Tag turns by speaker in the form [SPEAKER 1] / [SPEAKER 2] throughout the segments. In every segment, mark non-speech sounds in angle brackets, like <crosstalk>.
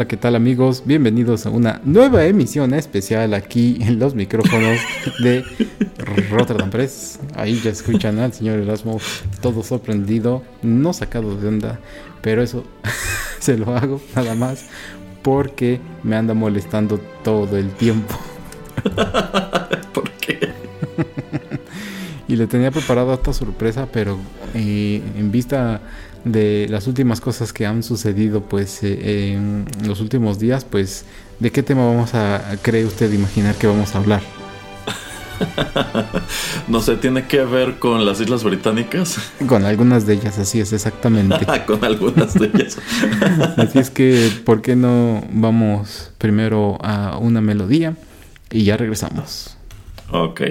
[SPEAKER 1] Hola, ¿qué tal amigos? Bienvenidos a una nueva emisión especial aquí en los micrófonos de Rotterdam Press. Ahí ya escuchan al señor Erasmo todo sorprendido, no sacado de onda, pero eso <laughs> se lo hago nada más porque me anda molestando todo el tiempo. <laughs> Y le tenía preparado esta sorpresa, pero eh, en vista de las últimas cosas que han sucedido pues eh, en los últimos días, pues ¿de qué tema vamos a, cree usted imaginar que vamos a hablar? <laughs>
[SPEAKER 2] no sé, ¿tiene que ver con las Islas Británicas?
[SPEAKER 1] Con algunas de ellas, así es, exactamente. <laughs>
[SPEAKER 2] con algunas de ellas. <laughs>
[SPEAKER 1] así es que, ¿por qué no vamos primero a una melodía y ya regresamos?
[SPEAKER 2] Ok.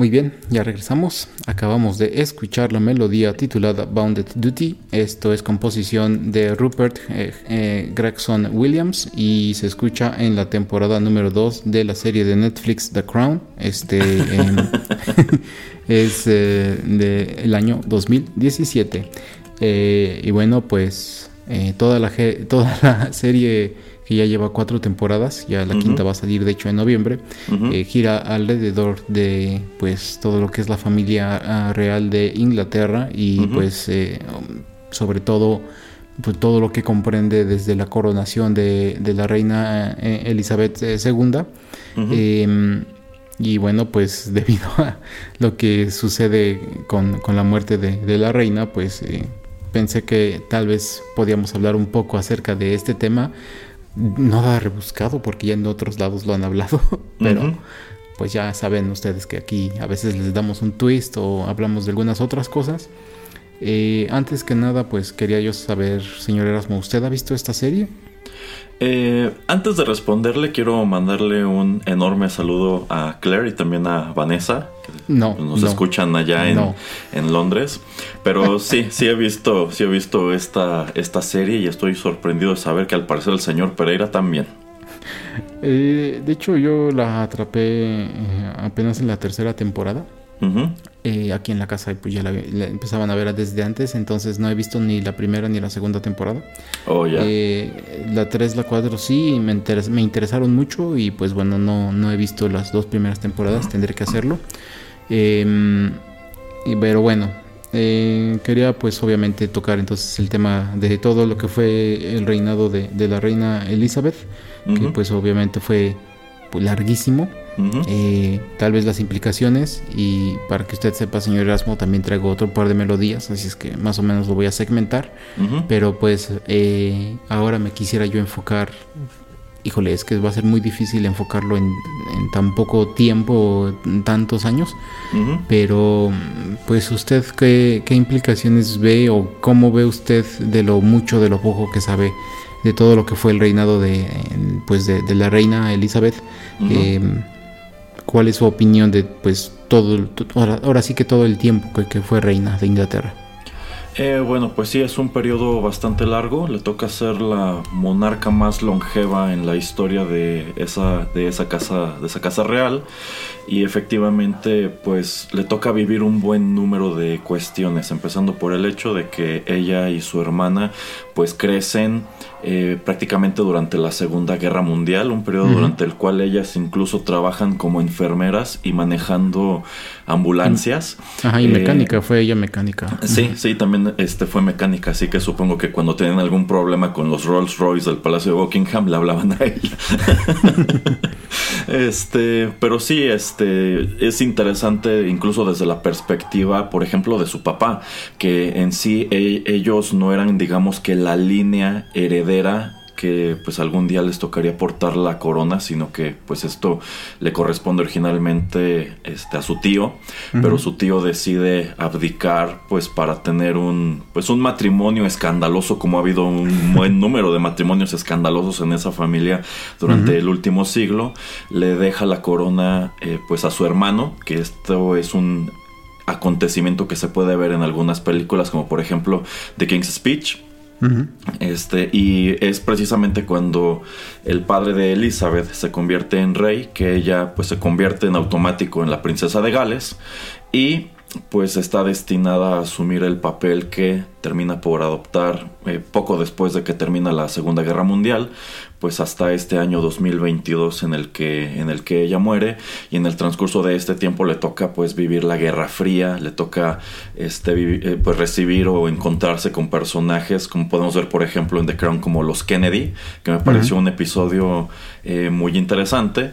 [SPEAKER 1] Muy bien, ya regresamos. Acabamos de escuchar la melodía titulada Bounded Duty. Esto es composición de Rupert eh, eh, Gregson Williams y se escucha en la temporada número 2 de la serie de Netflix The Crown. Este <laughs> em, <laughs> es eh, del año 2017. y bueno, pues toda, la, toda la serie que ya lleva cuatro temporadas, ya la quinta va a salir de hecho en noviembre, eh, gira alrededor de pues todo lo que es la familia ah, real de Inglaterra y pues eh, sobre todo pues, todo lo que comprende desde la coronación de, la reina eh, Elizabeth II. Em, y bueno, pues <laughs> debido a lo que sucede con, la muerte de, de, la reina, pues pensé que tal vez podíamos hablar un poco acerca de este tema nada rebuscado porque ya en otros lados lo han hablado, <laughs> pero pues ya saben ustedes que aquí a veces les damos un twist o hablamos de algunas otras cosas. Eh, antes que nada, pues quería yo saber, señor Erasmo, ¿usted ha visto esta serie?
[SPEAKER 2] Eh, antes de responderle, quiero mandarle un enorme saludo a Claire y también a Vanessa, que no, nos escuchan allá en, en, Londres. Pero <laughs> sí, sí he visto, sí he visto esta, esta serie y estoy sorprendido de saber que al parecer el señor Pereira también.
[SPEAKER 1] Eh, de hecho, yo la atrapé eh, apenas en la tercera temporada. Eh, aquí en la casa pues ya la, empezaban a ver desde antes, entonces no he visto ni la primera ni la segunda temporada.
[SPEAKER 2] Oh, ya.
[SPEAKER 1] Eh, la 3, la 4 sí, me, me interesaron mucho y pues bueno, no, no he visto las dos primeras temporadas, tendré que hacerlo. Em, pero bueno, eh, quería pues obviamente tocar entonces el tema de todo lo que fue el reinado de, la reina Elizabeth, que pues obviamente fue pues, larguísimo. Eh, tal vez las implicaciones y para que usted sepa señor Erasmo también traigo otro par de melodías así es que más o menos lo voy a segmentar. Pero pues eh, ahora me quisiera yo enfocar híjole es que va a ser muy difícil enfocarlo en, tan poco tiempo en tantos años pero pues usted ¿qué, implicaciones ve o cómo ve usted de lo mucho de lo poco que sabe de todo lo que fue el reinado de pues de, la reina Elizabeth cuál es su opinión de pues todo, ahora, sí que todo el tiempo que, que fue reina de Inglaterra.
[SPEAKER 2] Eh, bueno, pues sí, es un periodo bastante largo. Le toca ser la monarca más longeva en la historia de esa, de esa casa, de esa casa real. Y efectivamente, pues le toca vivir un buen número de cuestiones, empezando por el hecho de que ella y su hermana, pues crecen eh, prácticamente durante la Segunda Guerra Mundial, un periodo durante el cual ellas incluso trabajan como enfermeras y manejando ambulancias.
[SPEAKER 1] Ajá, y eh, mecánica, fue ella mecánica.
[SPEAKER 2] Sí, sí, también este, fue mecánica, así que supongo que cuando tenían algún problema con los Rolls Royce del Palacio de Buckingham le hablaban a ella. <laughs> este, pero sí, este, es interesante incluso desde la perspectiva, por ejemplo, de su papá, que en sí e, ellos no eran, digamos que la línea heredera que pues algún día les tocaría portar la corona, sino que pues esto le corresponde originalmente este, a su tío, pero su tío decide abdicar pues para tener un pues un matrimonio escandaloso como ha habido un <laughs> buen número de matrimonios escandalosos en esa familia durante el último siglo, le deja la corona eh, pues a su hermano, que esto es un acontecimiento que se puede ver en algunas películas como por ejemplo The King's Speech este, y es precisamente cuando el padre de Elizabeth se convierte en rey que ella pues se convierte en automático en la princesa de Gales y pues está destinada a asumir el papel que termina por adoptar eh, poco después de que termina la Segunda Guerra Mundial, pues hasta este año 2022 en el que en el que ella muere y en el transcurso de este tiempo le toca pues vivir la Guerra Fría, le toca este eh, pues recibir o encontrarse con personajes como podemos ver por ejemplo en The Crown como los Kennedy, que me pareció un episodio eh, muy interesante.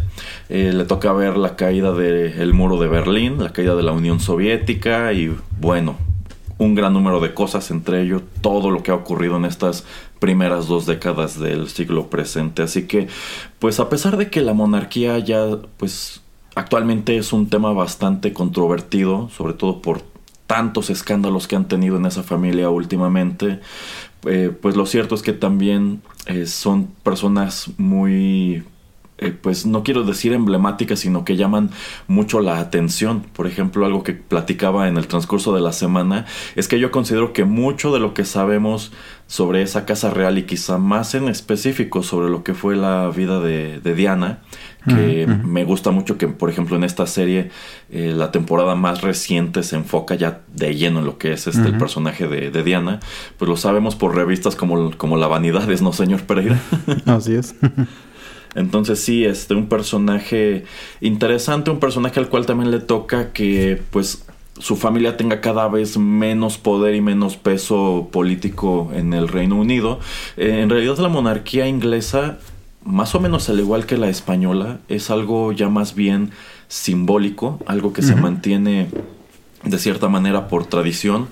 [SPEAKER 2] le toca ver la caída del muro de Berlín, la caída de la Unión Soviética y bueno, un gran número de cosas, entre ello todo lo que ha ocurrido en estas primeras dos décadas del siglo presente. Así que, pues a pesar de que la monarquía ya, pues actualmente es un tema bastante controvertido, sobre todo por tantos escándalos que han tenido en esa familia últimamente, eh, pues lo cierto es que también eh, son personas muy eh, pues no quiero decir emblemáticas, sino que llaman mucho la atención. Por ejemplo, algo que platicaba en el transcurso de la semana es que yo considero que mucho de lo que sabemos sobre esa casa real y quizá más en específico sobre lo que fue la vida de, Diana, que me gusta mucho que, por ejemplo, en esta serie eh, la temporada más reciente se enfoca ya de lleno en lo que es este, el personaje de, de, Diana, pues lo sabemos por revistas como, como La Vanidades, ¿no, señor Pereira? <laughs>
[SPEAKER 1] Así es. <laughs>
[SPEAKER 2] Entonces sí, este, un personaje interesante, un personaje al cual también le toca que pues su familia tenga cada vez menos poder y menos peso político en el Reino Unido. Eh, en realidad la monarquía inglesa, más o menos al igual que la española, es algo ya más bien simbólico, algo que se mantiene de cierta manera por tradición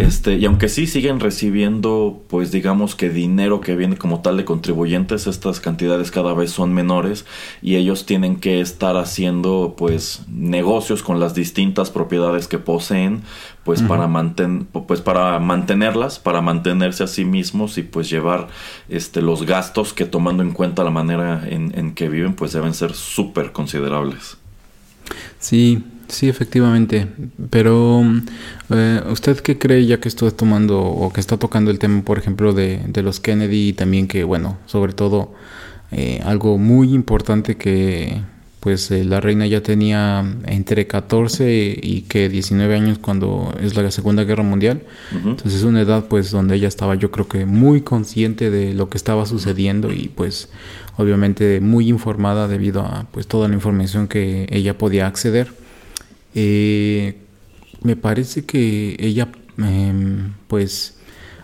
[SPEAKER 2] este y aunque sí siguen recibiendo pues digamos que dinero que viene como tal de contribuyentes estas cantidades cada vez son menores y ellos tienen que estar haciendo pues negocios con las distintas propiedades que poseen pues para manten pues para mantenerlas para mantenerse a sí mismos y pues llevar este los gastos que tomando en cuenta la manera en, en que viven pues deben ser súper considerables
[SPEAKER 1] sí Sí, efectivamente. Pero, eh, ¿usted qué cree ya que estoy tomando o que está tocando el tema, por ejemplo, de, de los Kennedy y también que, bueno, sobre todo eh, algo muy importante que pues eh, la reina ya tenía entre 14 y que 19 años cuando es la Segunda Guerra Mundial. Entonces es una edad pues donde ella estaba yo creo que muy consciente de lo que estaba sucediendo y pues obviamente muy informada debido a pues toda la información que ella podía acceder. Eh, me parece que ella, em, pues,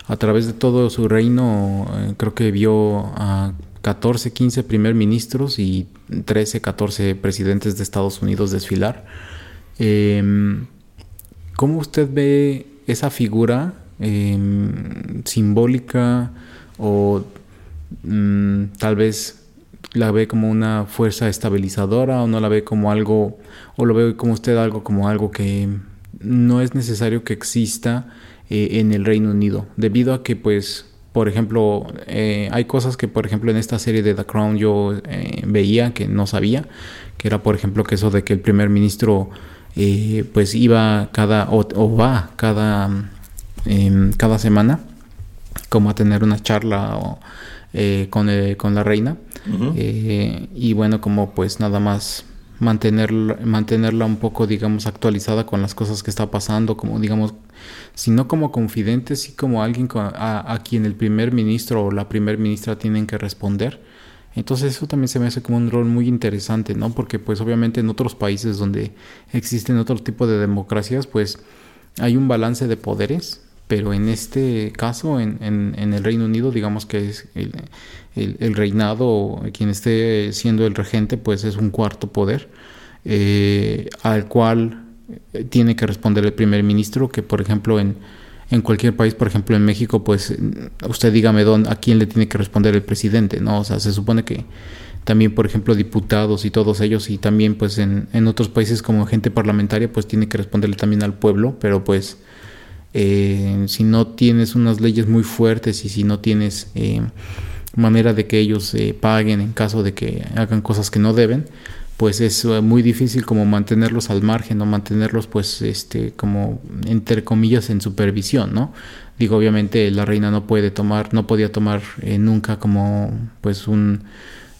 [SPEAKER 1] a través de todo su reino, eh, creo que vio a 14, 15 primer ministros y 13, 14 presidentes de Estados Unidos desfilar. Em, ¿Cómo usted ve esa figura em, simbólica o mm, tal vez la ve como una fuerza estabilizadora o no la ve como algo, o lo ve como usted algo como algo que no es necesario que exista eh, en el Reino Unido, debido a que pues, por ejemplo, eh, hay cosas que por ejemplo en esta serie de The Crown yo eh, veía que no sabía, que era por ejemplo que eso de que el primer ministro pues iba cada, o, va cada, em, cada semana como a tener una charla o, con, con la reina eh, y bueno, como pues nada más mantenerla, mantenerla un poco, digamos, actualizada con las cosas que está pasando, como digamos, si no como confidente, sí como alguien a, quien el primer ministro o la primer ministra tienen que responder. Entonces eso también se me hace como un rol muy interesante, ¿no? Porque pues obviamente en otros países donde existen otro tipo de democracias, pues hay un balance de poderes pero en este caso, en, en, el Reino Unido, digamos que es el, el, reinado, quien esté siendo el regente, pues es un cuarto poder, eh, al cual eh, tiene que responder el primer ministro, que por ejemplo en, en cualquier país, por ejemplo en México, pues usted dígame dónde, a quién le tiene que responder el presidente, ¿no? O sea, se supone que también, por ejemplo, diputados y todos ellos, y también pues en, en otros países como gente parlamentaria, pues tiene que responderle también al pueblo, pero pues eh, si no tienes unas leyes muy fuertes y si no tienes eh, manera de que ellos eh, paguen en caso de que hagan cosas que no deben, pues es muy difícil como mantenerlos al margen o mantenerlos pues este como entre comillas en supervisión, ¿no? Digo, obviamente la reina no puede tomar, no podía tomar nunca como pues un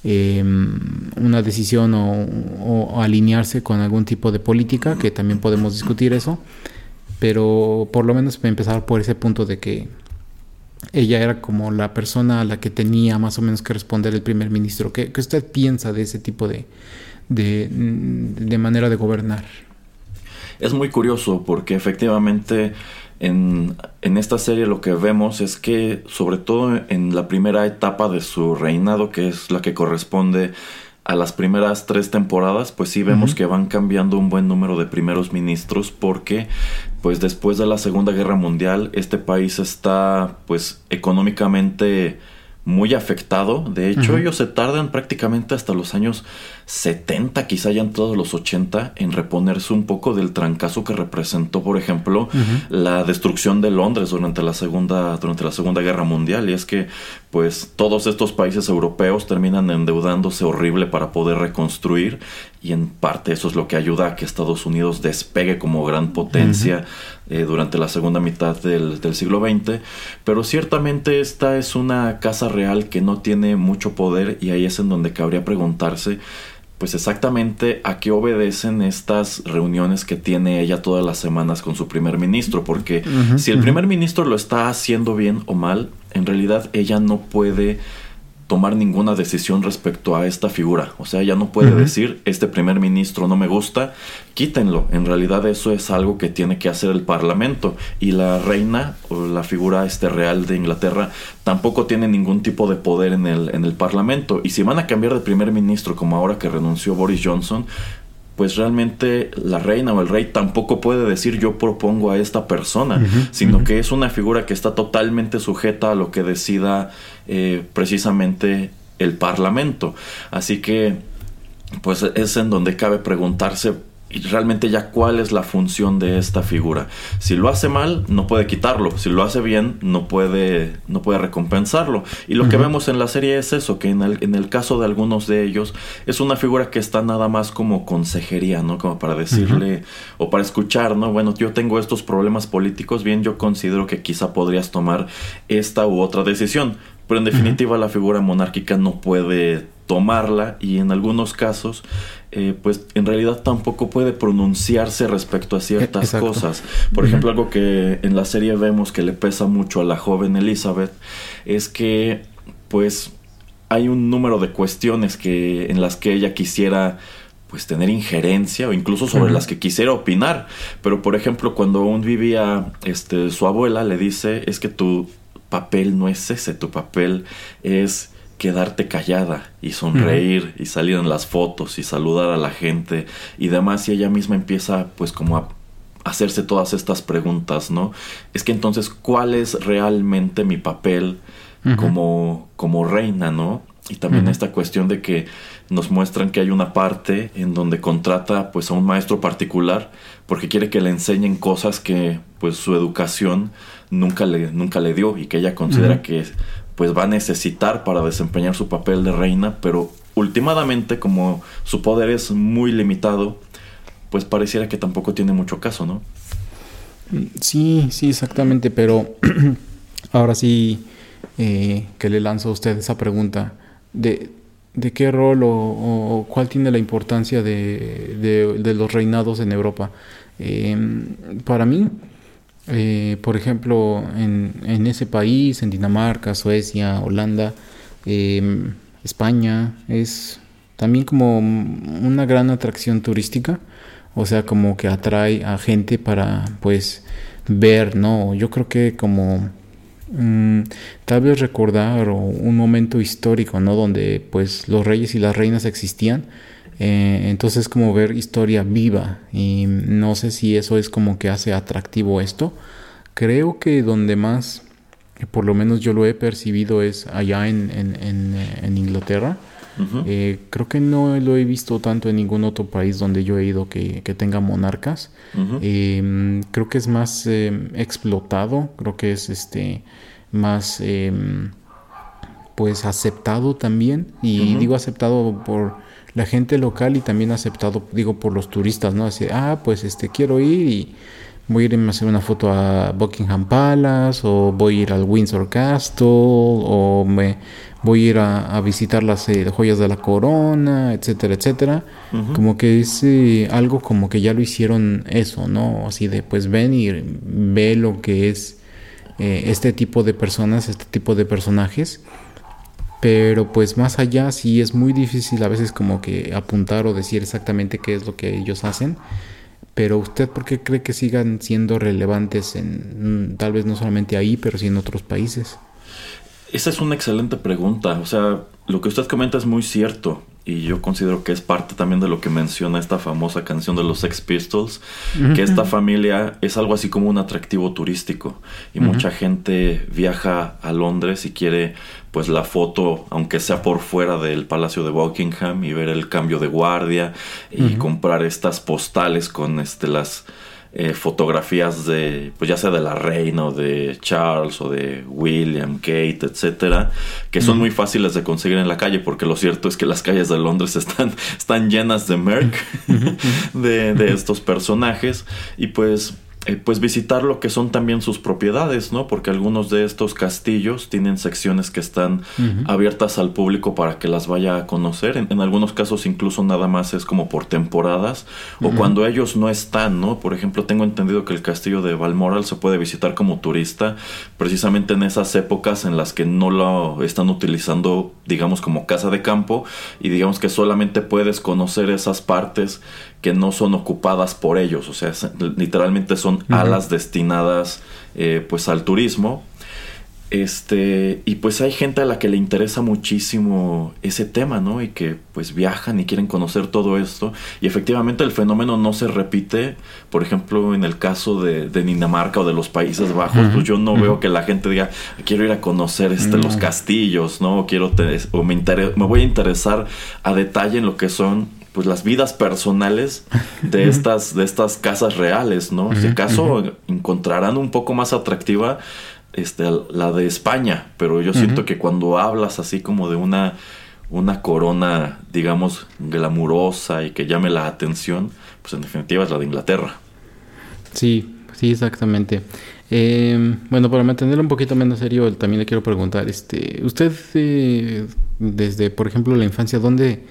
[SPEAKER 1] em, una decisión o, alinearse con algún tipo de política, que también podemos discutir eso, pero por lo menos empezar por ese punto de que ella era como la persona a la que tenía más o menos que responder el primer ministro. ¿Qué, usted piensa de ese tipo de, de, manera de gobernar?
[SPEAKER 2] Es muy curioso porque efectivamente en, en, esta serie lo que vemos es que sobre todo en la primera etapa de su reinado, que es la que corresponde a las primeras tres temporadas, pues sí vemos que van cambiando un buen número de primeros ministros porque pues después de la Segunda Guerra Mundial este país está pues económicamente muy afectado. De hecho, ellos se tardan prácticamente hasta los años 70, quizá ya en todos los 80, en reponerse un poco del trancazo que representó, por ejemplo, la destrucción de Londres durante la segunda durante la Segunda Guerra Mundial. Y es que pues todos estos países europeos terminan endeudándose horrible para poder reconstruir y en parte eso es lo que ayuda a que Estados Unidos despegue como gran potencia eh, durante la segunda mitad del, del, siglo XX, pero ciertamente esta es una casa real que no tiene mucho poder y ahí es en donde cabría preguntarse pues exactamente a qué obedecen estas reuniones que tiene ella todas las semanas con su primer ministro, porque si el primer ministro lo está haciendo bien o mal, en realidad ella no puede tomar ninguna decisión respecto a esta figura. O sea, ella no puede decir, este primer ministro no me gusta, quítenlo. En realidad eso es algo que tiene que hacer el Parlamento. Y la reina o la figura este real de Inglaterra tampoco tiene ningún tipo de poder en el, en el Parlamento. Y si van a cambiar de primer ministro como ahora que renunció Boris Johnson, pues realmente la reina o el rey tampoco puede decir yo propongo a esta persona, sino que es una figura que está totalmente sujeta a lo que decida eh, precisamente el parlamento. Así que, pues es en donde cabe preguntarse y realmente ya cuál es la función de esta figura. Si lo hace mal, no puede quitarlo. Si lo hace bien, no puede, no puede recompensarlo. Y lo que vemos en la serie es eso, que en el, en el caso de algunos de ellos es una figura que está nada más como consejería, ¿no? Como para decirle o para escuchar, ¿no? Bueno, yo tengo estos problemas políticos, bien, yo considero que quizá podrías tomar esta u otra decisión. Pero en definitiva la figura monárquica no puede tomarla y en algunos casos eh, pues en realidad tampoco puede pronunciarse respecto a ciertas cosas. Por ejemplo, algo que en la serie vemos que le pesa mucho a la joven Elizabeth es que pues hay un número de cuestiones que en las que ella quisiera pues tener injerencia o incluso sobre las que quisiera opinar. Pero por ejemplo, cuando aún vivía este su abuela le dice, "Es que tu papel no es ese, tu papel es quedarte callada y sonreír y salir en las fotos y saludar a la gente. Y demás y ella misma empieza pues como a hacerse todas estas preguntas, ¿no? Es que entonces, ¿cuál es realmente mi papel como, como reina, ¿no? Y también esta cuestión de que nos muestran que hay una parte en donde contrata pues a un maestro particular porque quiere que le enseñen cosas que pues su educación nunca le, nunca le dio y que ella considera que pues va a necesitar para desempeñar su papel de reina, pero últimamente como su poder es muy limitado, pues pareciera que tampoco tiene mucho caso, ¿no?
[SPEAKER 1] Sí, sí, exactamente, pero <clears throat> ahora sí eh, que le lanzo a usted esa pregunta, ¿de, de qué rol o, cuál tiene la importancia de, de, los reinados en Europa? Em, para mí, eh, por ejemplo, en, en, ese país, en Dinamarca, Suecia, Holanda, em, España, es también como una gran atracción turística, o sea, como que atrae a gente para, pues, ver, ¿no? Yo creo que como mm, tal vez recordar un momento histórico, ¿no? Donde, pues, los reyes y las reinas existían eh, entonces como ver historia viva y no sé si eso es como que hace atractivo esto. Creo que donde más, por lo menos yo lo he percibido es allá en, en, Inglaterra. Eh, creo que no lo he visto tanto en ningún otro país donde yo he ido que, tenga monarcas. Em, creo que es más em, explotado, creo que es este más em, pues aceptado también. Y digo aceptado por la gente local y también aceptado, digo, por los turistas, ¿no? Así, ah, pues este, quiero ir y voy a irme a hacer una foto a Buckingham Palace o voy a ir al Windsor Castle o me voy a ir a, visitar las eh, joyas de la corona, etcétera, etcétera. Como que es eh, algo como que ya lo hicieron eso, ¿no? Así de, pues ven y ve lo que es eh, este tipo de personas, este tipo de personajes pero pues más allá sí es muy difícil a veces como que apuntar o decir exactamente qué es lo que ellos hacen. Pero usted, ¿por qué cree que sigan siendo relevantes en mm, tal vez no solamente ahí, pero sí en otros países?
[SPEAKER 2] Esa es una excelente pregunta. O sea, lo que usted comenta es muy cierto y yo considero que es parte también de lo que menciona esta famosa canción de los Sex Pistols, que esta familia es algo así como un atractivo turístico y mucha gente viaja a Londres y quiere pues la foto, aunque sea por fuera del Palacio de Buckingham y ver el cambio de guardia y comprar estas postales con este las eh, fotografías de, pues ya sea de la reina o de Charles o de William, Kate, etcétera, que son muy fáciles de conseguir en la calle, porque lo cierto es que las calles de Londres están, <laughs> están llenas de merc <laughs> de, de estos personajes. Y pues eh, pues visitar lo que son también sus propiedades, ¿no? Porque algunos de estos castillos tienen secciones que están abiertas al público para que las vaya a conocer. En, algunos casos incluso nada más es como por temporadas o cuando ellos no están, ¿no? Por ejemplo, tengo entendido que el castillo de Balmoral se puede visitar como turista precisamente en esas épocas en las que no lo están utilizando, digamos, como casa de campo y digamos que solamente puedes conocer esas partes que no son ocupadas por ellos, o sea, literalmente son alas destinadas eh, pues al turismo. Este, y pues hay gente a la que le interesa muchísimo ese tema, ¿no? Y que pues viajan y quieren conocer todo esto. Y efectivamente el fenómeno no se repite, por ejemplo, en el caso de, Dinamarca o de los Países Bajos, pues yo no veo que la gente diga, quiero ir a conocer este, los castillos, ¿no? O quiero, o me, me voy a interesar a detalle en lo que son pues las vidas personales de estas de estas casas reales, ¿no? Si acaso encontrarán un poco más atractiva este la de España, pero yo siento que cuando hablas así como de una una corona, digamos, glamurosa y que llame la atención, pues en definitiva es la de Inglaterra.
[SPEAKER 1] Sí, sí, exactamente. Em, bueno, para mantenerlo un poquito menos serio, también le quiero preguntar, este, usted eh, desde, por ejemplo, la infancia, ¿dónde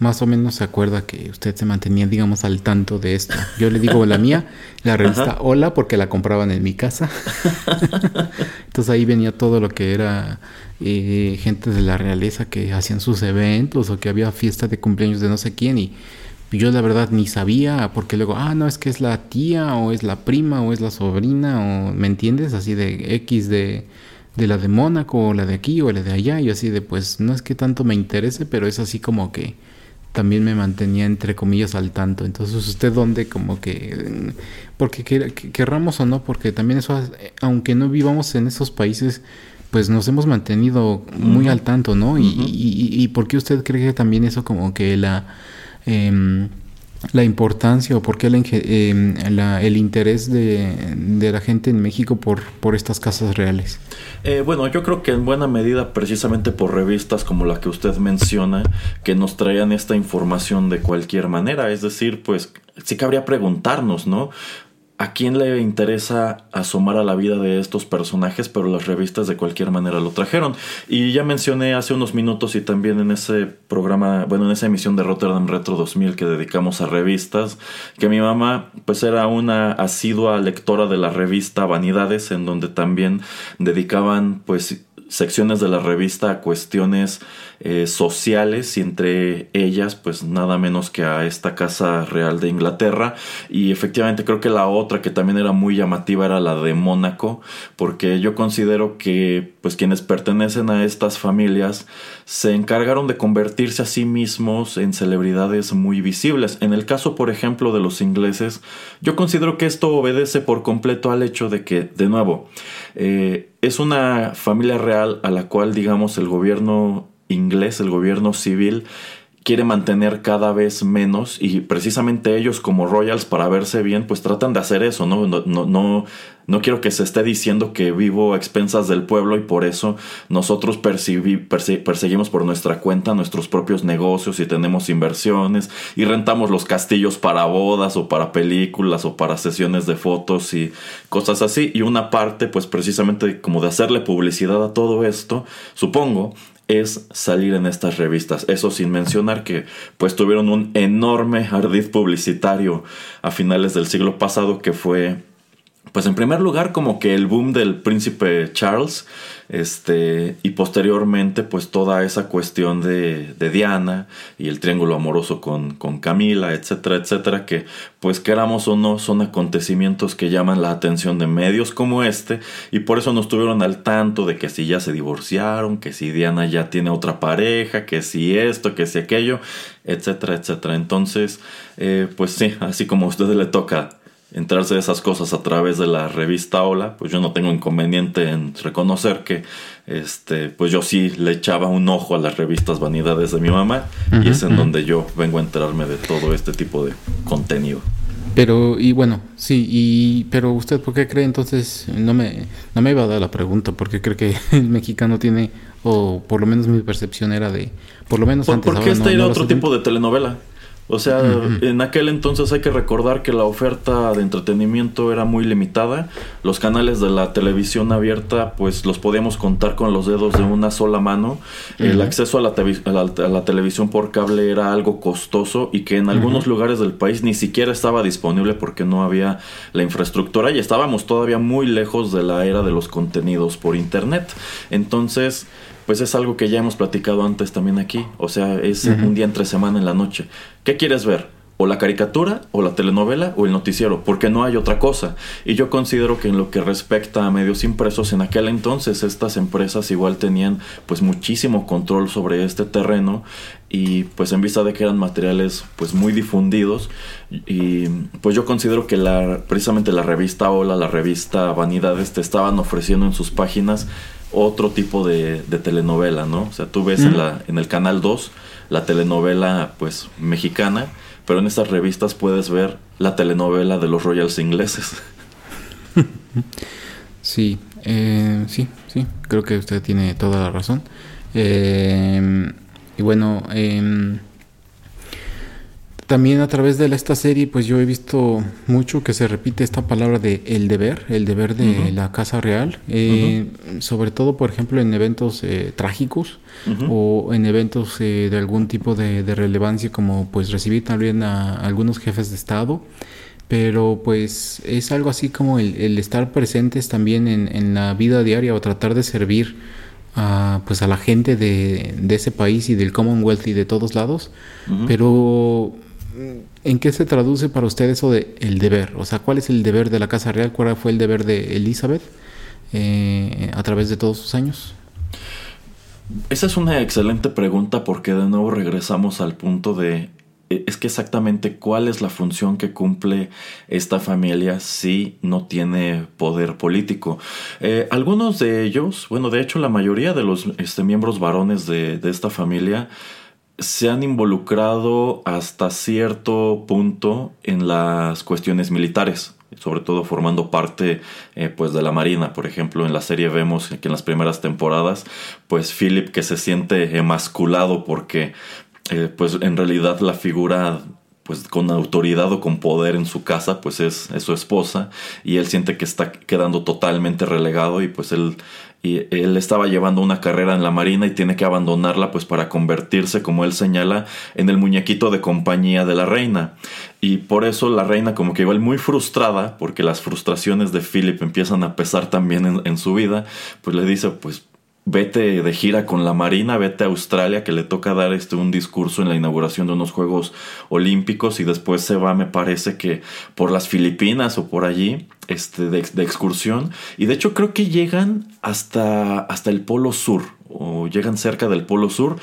[SPEAKER 1] más o menos se acuerda que usted se mantenía, digamos, al tanto de esto. Yo le digo la mía, la revista Hola, porque la compraban en mi casa. <laughs> Entonces ahí venía todo lo que era eh, gente de la realeza que hacían sus eventos o que había fiesta de cumpleaños de no sé quién y yo la verdad ni sabía porque luego, ah, no, es que es la tía o es la prima o es la sobrina o, ¿me entiendes? Así de X de de la de Mónaco o la de aquí o la de allá y así de pues no es que tanto me interese pero es así como que también me mantenía entre comillas al tanto. Entonces, ¿usted dónde como que, porque querramos o no, porque también eso, aunque no vivamos en esos países, pues nos hemos mantenido muy al tanto, ¿no? y, y, y, por qué usted cree que también eso como que la... Eh, la importancia o por qué em, el interés de, la gente en México por, por estas casas reales?
[SPEAKER 2] Eh, bueno, yo creo que en buena medida precisamente por revistas como la que usted menciona, que nos traían esta información de cualquier manera, es decir, pues sí cabría preguntarnos, ¿no? ¿A quién le interesa asomar a la vida de estos personajes? Pero las revistas de cualquier manera lo trajeron. Y ya mencioné hace unos minutos y también en ese programa, bueno, en esa emisión de Rotterdam Retro 2000 que dedicamos a revistas, que mi mamá pues era una asidua lectora de la revista Vanidades, en donde también dedicaban pues secciones de la revista a cuestiones eh, sociales y entre ellas pues nada menos que a esta casa real de Inglaterra. Y efectivamente creo que la otra que también era muy llamativa era la de Mónaco porque yo considero que pues quienes pertenecen a estas familias se encargaron de convertirse a sí mismos en celebridades muy visibles. En el caso por ejemplo de los ingleses yo considero que esto obedece por completo al hecho de que de nuevo eh, es una familia real a la cual digamos el gobierno inglés, el gobierno civil, quiere mantener cada vez menos y precisamente ellos como royals para verse bien pues tratan de hacer eso, ¿no? No, no, no, quiero que se esté diciendo que vivo a expensas del pueblo y por eso nosotros perseguimos por nuestra cuenta nuestros propios negocios y tenemos inversiones y rentamos los castillos para bodas o para películas o para sesiones de fotos y cosas así y una parte pues precisamente como de hacerle publicidad a todo esto, supongo, es salir en estas revistas. Eso sin mencionar que pues tuvieron un enorme ardid publicitario a finales del siglo pasado que fue pues en primer lugar como que el boom del príncipe Charles, este, y posteriormente pues toda esa cuestión de, Diana y el triángulo amoroso con, con, Camila, etcétera, etcétera, que pues queramos o no son acontecimientos que llaman la atención de medios como este y por eso nos tuvieron al tanto de que si ya se divorciaron, que si Diana ya tiene otra pareja, que si esto, que si aquello, etcétera, etcétera. Entonces, eh, pues sí, así como a ustedes le toca entrarse de esas cosas a través de la revista Hola, pues yo no tengo inconveniente en reconocer que este, pues yo sí le echaba un ojo a las revistas Vanidades de mi mamá y es en donde yo vengo a enterarme de todo este tipo de contenido.
[SPEAKER 1] Pero, y bueno, sí, y, pero usted, ¿por qué cree entonces? No me, no me iba a dar la pregunta, porque cree que <laughs> el mexicano tiene, o por lo menos mi percepción era de, por lo menos
[SPEAKER 2] ¿Por, antes. ¿Por qué está otro tipo de telenovela? O sea, en aquel entonces hay que recordar que la oferta de entretenimiento era muy limitada. Los canales de la televisión abierta, pues los podíamos contar con los dedos de una sola mano. El acceso a la, a, la, televisión por cable era algo costoso y que en algunos lugares del país ni siquiera estaba disponible porque no había la infraestructura y estábamos todavía muy lejos de la era de los contenidos por internet. Entonces, pues es algo que ya hemos platicado antes también aquí. O sea, es un día entre semana en la noche. ¿Qué quieres ver? o la caricatura, o la telenovela, o el noticiero, porque no hay otra cosa. Y yo considero que en lo que respecta a medios impresos, en aquel entonces estas empresas igual tenían pues muchísimo control sobre este terreno y pues en vista de que eran materiales pues muy difundidos y pues yo considero que la precisamente la revista Hola, la revista Vanidades te estaban ofreciendo en sus páginas otro tipo de, telenovela, ¿no? O sea, tú ves en, la, en el canal 2 la telenovela pues mexicana, pero en estas revistas puedes ver la telenovela de los Royals ingleses. <laughs>
[SPEAKER 1] Sí, eh, sí, sí, creo que usted tiene toda la razón. Eh, y bueno, eh, también a través de esta serie, pues yo he visto mucho que se repite esta palabra de el deber, el deber de la Casa Real, eh, sobre todo, por ejemplo, en eventos eh, trágicos o en eventos eh, de algún tipo de, relevancia, como pues recibir también a, algunos jefes de Estado, pero pues es algo así como el, estar presentes también en, la vida diaria o tratar de servir a, pues a la gente de, ese país y del Commonwealth y de todos lados, pero ¿En qué se traduce para usted eso de el deber? O sea, ¿cuál es el deber de la Casa Real? ¿Cuál fue el deber de Elizabeth eh, a través de todos sus años?
[SPEAKER 2] Esa es una excelente pregunta porque de nuevo regresamos al punto de e, es que exactamente cuál es la función que cumple esta familia si no tiene poder político. Eh, algunos de ellos, bueno, de hecho la mayoría de los este, miembros varones de, de esta familia se han involucrado hasta cierto punto en las cuestiones militares, sobre todo formando parte eh, pues de la marina. Por ejemplo, en la serie vemos que en las primeras temporadas, pues Philip que se siente emasculado porque eh, pues en realidad la figura pues con autoridad o con poder en su casa, pues es, es, su esposa y él siente que está quedando totalmente relegado y pues él y él estaba llevando una carrera en la marina y tiene que abandonarla pues para convertirse como él señala en el muñequito de compañía de la reina. Y por eso la reina como que igual muy frustrada porque las frustraciones de Philip empiezan a pesar también en, en su vida pues le dice pues vete de gira con la Marina, vete a Australia, que le toca dar este un discurso en la inauguración de unos Juegos Olímpicos y después se va, me parece que por las Filipinas o por allí, este, de, excursión. Y de hecho creo que llegan hasta, hasta el Polo Sur o llegan cerca del Polo Sur.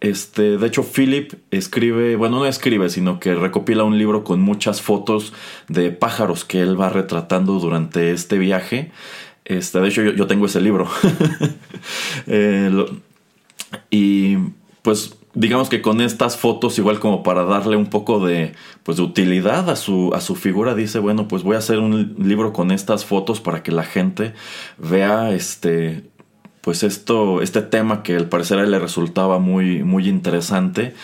[SPEAKER 2] Este, de hecho, Philip escribe, bueno, no escribe, sino que recopila un libro con muchas fotos de pájaros que él va retratando durante este viaje. Este, de hecho, yo, tengo ese libro. <laughs> Eh, y pues digamos que con estas fotos, igual como para darle un poco de, pues, de utilidad a su, a su figura, dice, bueno, pues voy a hacer un libro con estas fotos para que la gente vea este, pues esto, este tema que al parecer a él le resultaba muy, muy interesante.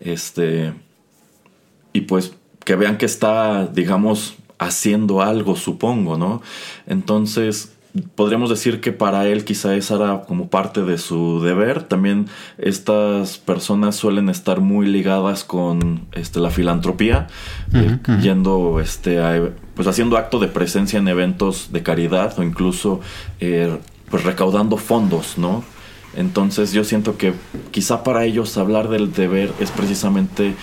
[SPEAKER 2] Este, y pues que vean que está, digamos, haciendo algo, supongo, ¿no? Entonces, podríamos decir que para él quizá esa era como parte de su deber. También estas personas suelen estar muy ligadas con este, la filantropía, eh, yendo este, a, pues haciendo acto de presencia en eventos de caridad o incluso eh, pues recaudando fondos, ¿no? Entonces yo siento que quizá para ellos hablar del deber es precisamente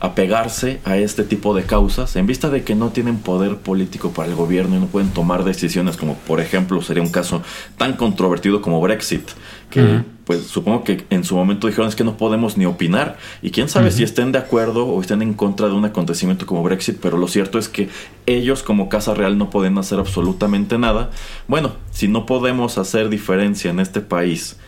[SPEAKER 2] apegarse a este tipo de causas en vista de que no tienen poder político para el gobierno y no pueden tomar decisiones como por ejemplo sería un caso tan controvertido como Brexit que pues supongo que en su momento dijeron es que no podemos ni opinar y quién sabe si estén de acuerdo o estén en contra de un acontecimiento como Brexit pero lo cierto es que ellos como Casa Real no pueden hacer absolutamente nada. Bueno si no podemos hacer diferencia en este país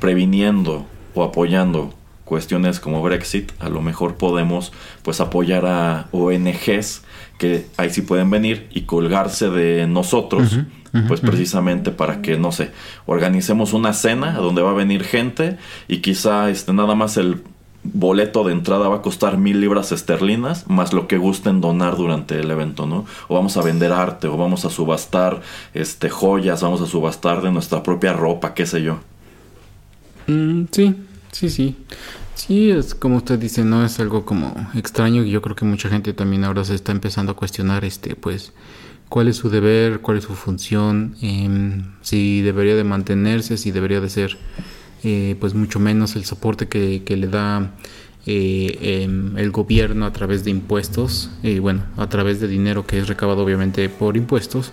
[SPEAKER 2] previniendo o apoyando cuestiones como Brexit, a lo mejor podemos pues apoyar a ONGs que ahí sí pueden venir y colgarse de nosotros, pues precisamente para que, no sé, organicemos una cena donde va a venir gente y quizá este, nada más el boleto de entrada va a costar mil libras esterlinas, más lo que gusten donar durante el evento, ¿no? O vamos a vender arte, o vamos a subastar este, joyas, vamos a subastar de nuestra propia ropa, qué sé yo.
[SPEAKER 1] Mm, sí, Sí, sí. Sí, es como usted dice, no es algo como extraño y yo creo que mucha gente también ahora se está empezando a cuestionar, este, pues, cuál es su deber, cuál es su función, em, si debería de mantenerse, si debería de ser, eh, pues, mucho menos el soporte que, le da eh, em, el gobierno a través de impuestos, y bueno, a través de dinero que es recabado obviamente por impuestos.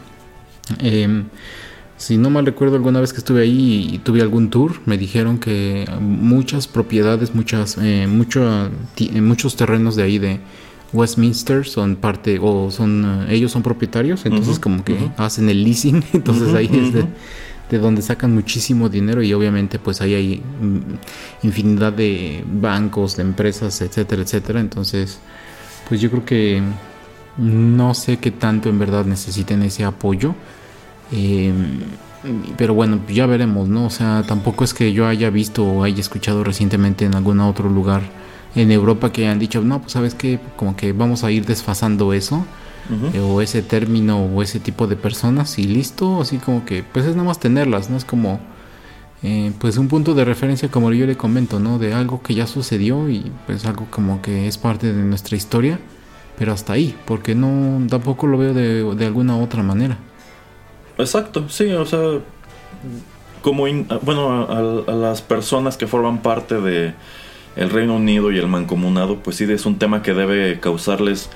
[SPEAKER 1] Si no mal recuerdo, alguna vez que estuve ahí y tuve algún tour, me dijeron que muchas propiedades, muchas, eh, mucho, eh, muchos terrenos de ahí de Westminster son parte, o son, eh, ellos son propietarios, entonces como que hacen el leasing, <laughs> entonces ahí es de, donde sacan muchísimo dinero y obviamente pues ahí hay mm, infinidad de bancos, de empresas, etcétera, etcétera, entonces pues yo creo que no sé qué tanto en verdad necesiten ese apoyo Em, pero bueno, ya veremos, ¿no? O sea, tampoco es que yo haya visto o haya escuchado recientemente en algún otro lugar en Europa que hayan dicho, no, pues sabes que como que vamos a ir desfasando eso, eh, o ese término, o ese tipo de personas, y listo, así como que, pues es nada más tenerlas, ¿no? Es como, eh, pues un punto de referencia, como yo le comento, ¿no? De algo que ya sucedió y pues algo como que es parte de nuestra historia, pero hasta ahí, porque no, tampoco lo veo de, de alguna otra manera.
[SPEAKER 2] Exacto, sí, o sea, como, bueno, a, las personas que forman parte de el Reino Unido y el mancomunado, pues sí, es un tema que debe causarles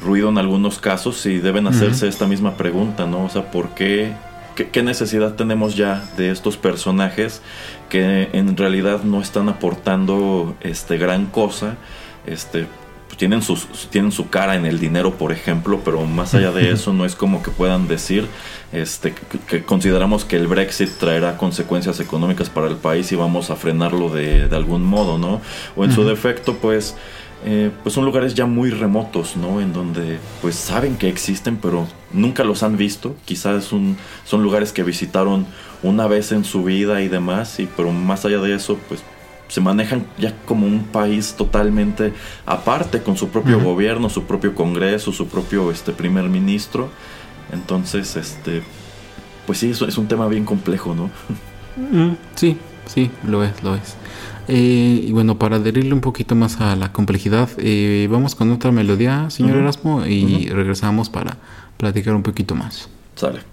[SPEAKER 2] ruido en algunos casos y deben hacerse esta misma pregunta, ¿no? O sea, ¿por qué, qué, qué, necesidad tenemos ya de estos personajes que en realidad no están aportando este gran cosa? Este, tienen, sus, tienen su cara en el dinero, por ejemplo, pero más allá de eso no es como que puedan decir este, que, consideramos que el Brexit traerá consecuencias económicas para el país y vamos a frenarlo de, de algún modo, ¿no? O en su defecto, pues, eh, pues son lugares ya muy remotos, ¿no? En donde pues saben que existen, pero nunca los han visto. Quizás un, son lugares que visitaron una vez en su vida y demás, y pero más allá de eso, pues se manejan ya como un país totalmente aparte, con su propio gobierno, su propio congreso, su propio este, primer ministro. Entonces, este, pues sí, es un tema bien complejo, ¿no? <laughs>
[SPEAKER 1] Mm, sí, sí, lo es, lo es. Eh, y bueno, para adherirle un poquito más a la complejidad, eh, vamos con otra melodía, señor Erasmo, y regresamos para platicar un poquito más.
[SPEAKER 2] Sale.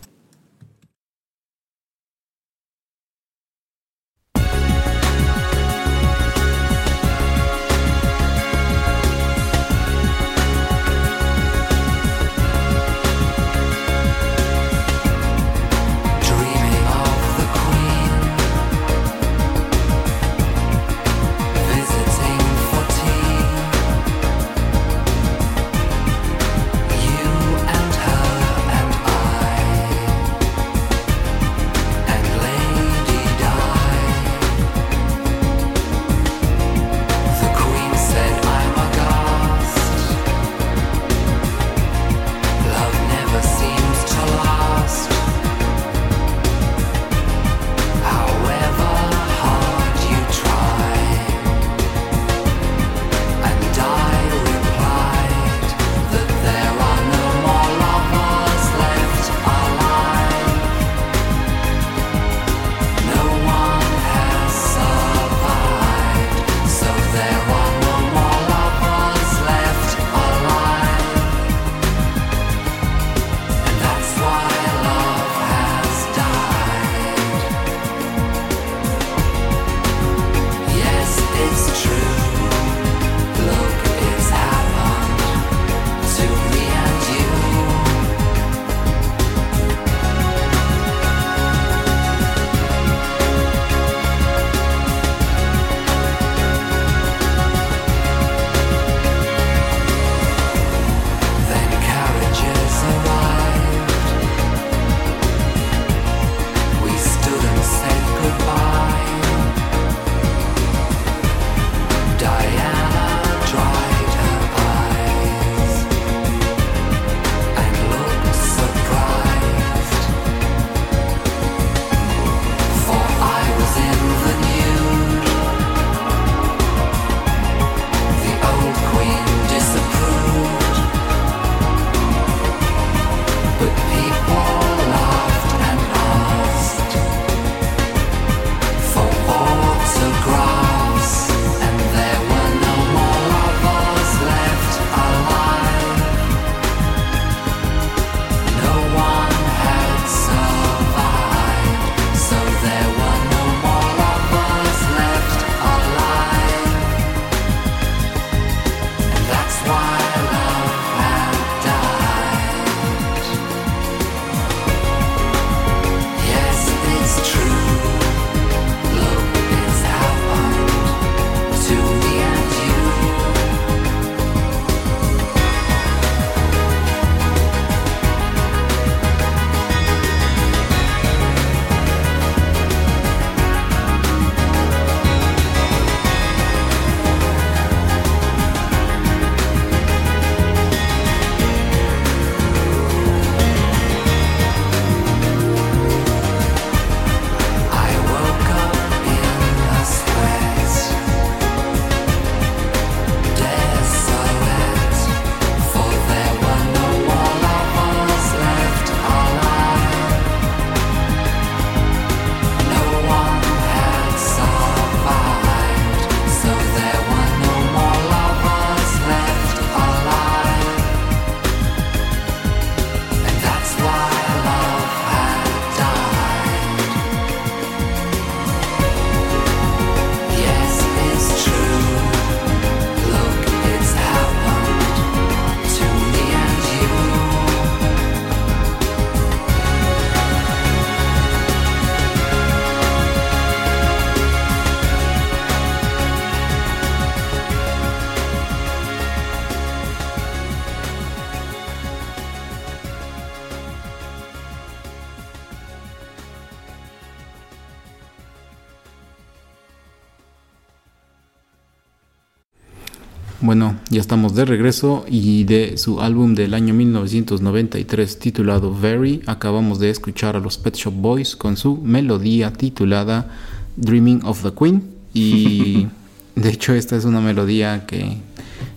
[SPEAKER 1] Bueno, ya estamos de regreso y de su álbum del año 1993 titulado Very, acabamos de escuchar a los Pet Shop Boys con su melodía titulada Dreaming of the Queen y <laughs> de hecho esta es una melodía que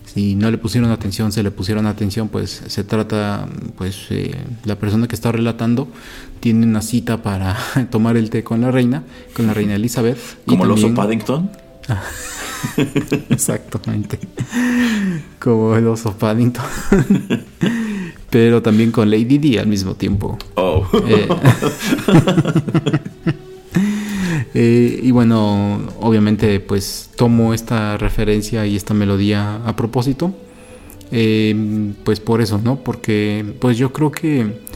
[SPEAKER 1] si no le pusieron atención, se le pusieron atención, pues se trata, pues eh, la persona que está relatando tiene una cita para <laughs> tomar el té con la reina, con la reina Elizabeth.
[SPEAKER 2] Como los oso Paddington. <laughs>
[SPEAKER 1] Exactamente. Como el oso Paddington. <laughs> Pero también con Lady D al mismo tiempo.
[SPEAKER 2] Oh.
[SPEAKER 1] Eh, <laughs> eh, y bueno, obviamente pues tomo esta referencia y esta melodía a propósito. Eh, pues por eso, ¿no? Porque pues yo creo que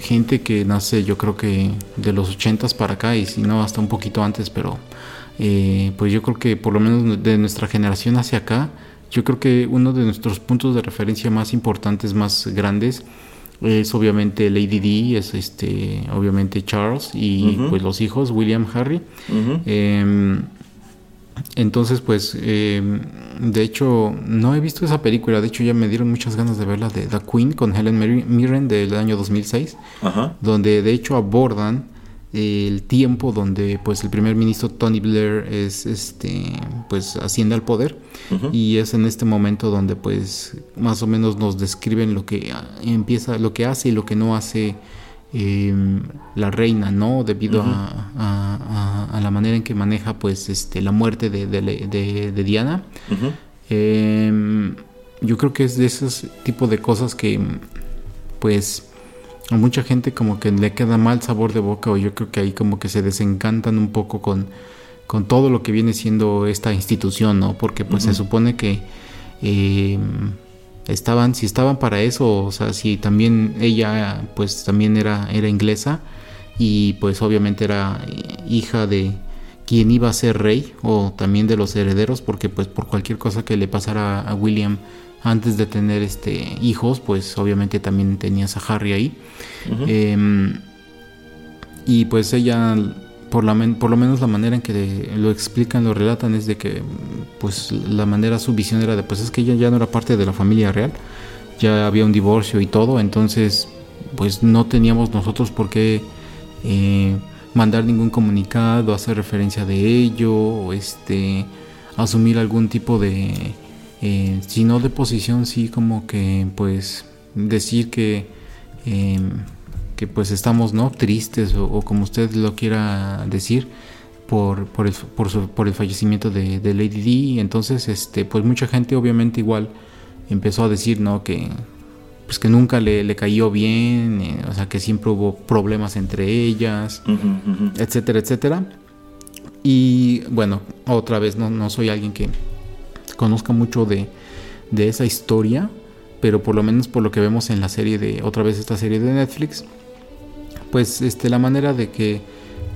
[SPEAKER 1] gente que nace, yo creo que de los ochentas para acá y si no hasta un poquito antes, pero eh, pues yo creo que por lo menos de nuestra generación hacia acá, yo creo que uno de nuestros puntos de referencia más importantes, más grandes, es obviamente Lady D, es este, obviamente Charles y pues los hijos, William, Harry. Em, entonces, pues, em, de hecho, no he visto esa película. De hecho, ya me dieron muchas ganas de verla de The Queen con Helen Mirren del año 2006, donde de hecho abordan el tiempo donde pues el primer ministro Tony Blair es este pues asciende al poder. Y es en este momento donde pues más o menos nos describen lo que empieza lo que hace y lo que no hace em, la reina no debido a, la manera en que maneja pues este la muerte de, de, Diana. Em, yo creo que es de esos tipos de cosas que pues a mucha gente como que le queda mal sabor de boca o yo creo que ahí como que se desencantan un poco con, con todo lo que viene siendo esta institución, ¿no? Porque pues se supone que eh, estaban, si estaban para eso, o sea, si también ella pues también era, era inglesa y pues obviamente era hija de quien iba a ser rey o también de los herederos porque pues por cualquier cosa que le pasara a William antes de tener este hijos, pues obviamente también tenías a Harry ahí. Em, y pues ella, por, la, por lo menos la manera en que lo explican, lo relatan, es de que pues la manera, su visión era de, pues es que ella ya no era parte de la familia real, ya había un divorcio y todo, entonces pues no teníamos nosotros por qué eh, mandar ningún comunicado, hacer referencia de ello, o este, asumir algún tipo de eh, si no de posición, sí como que pues decir que, em, que pues estamos no tristes o, como usted lo quiera decir por, por, el, por, el fallecimiento de, Lady D. Entonces, este, pues mucha gente obviamente igual empezó a decir no que pues que nunca le, le cayó bien, eh, o sea que siempre hubo problemas entre ellas, etcétera, etcétera. Y bueno, otra vez no, no soy alguien que conozca mucho de, esa historia, pero por lo menos por lo que vemos en la serie de, otra vez esta serie de Netflix, pues este, la manera de que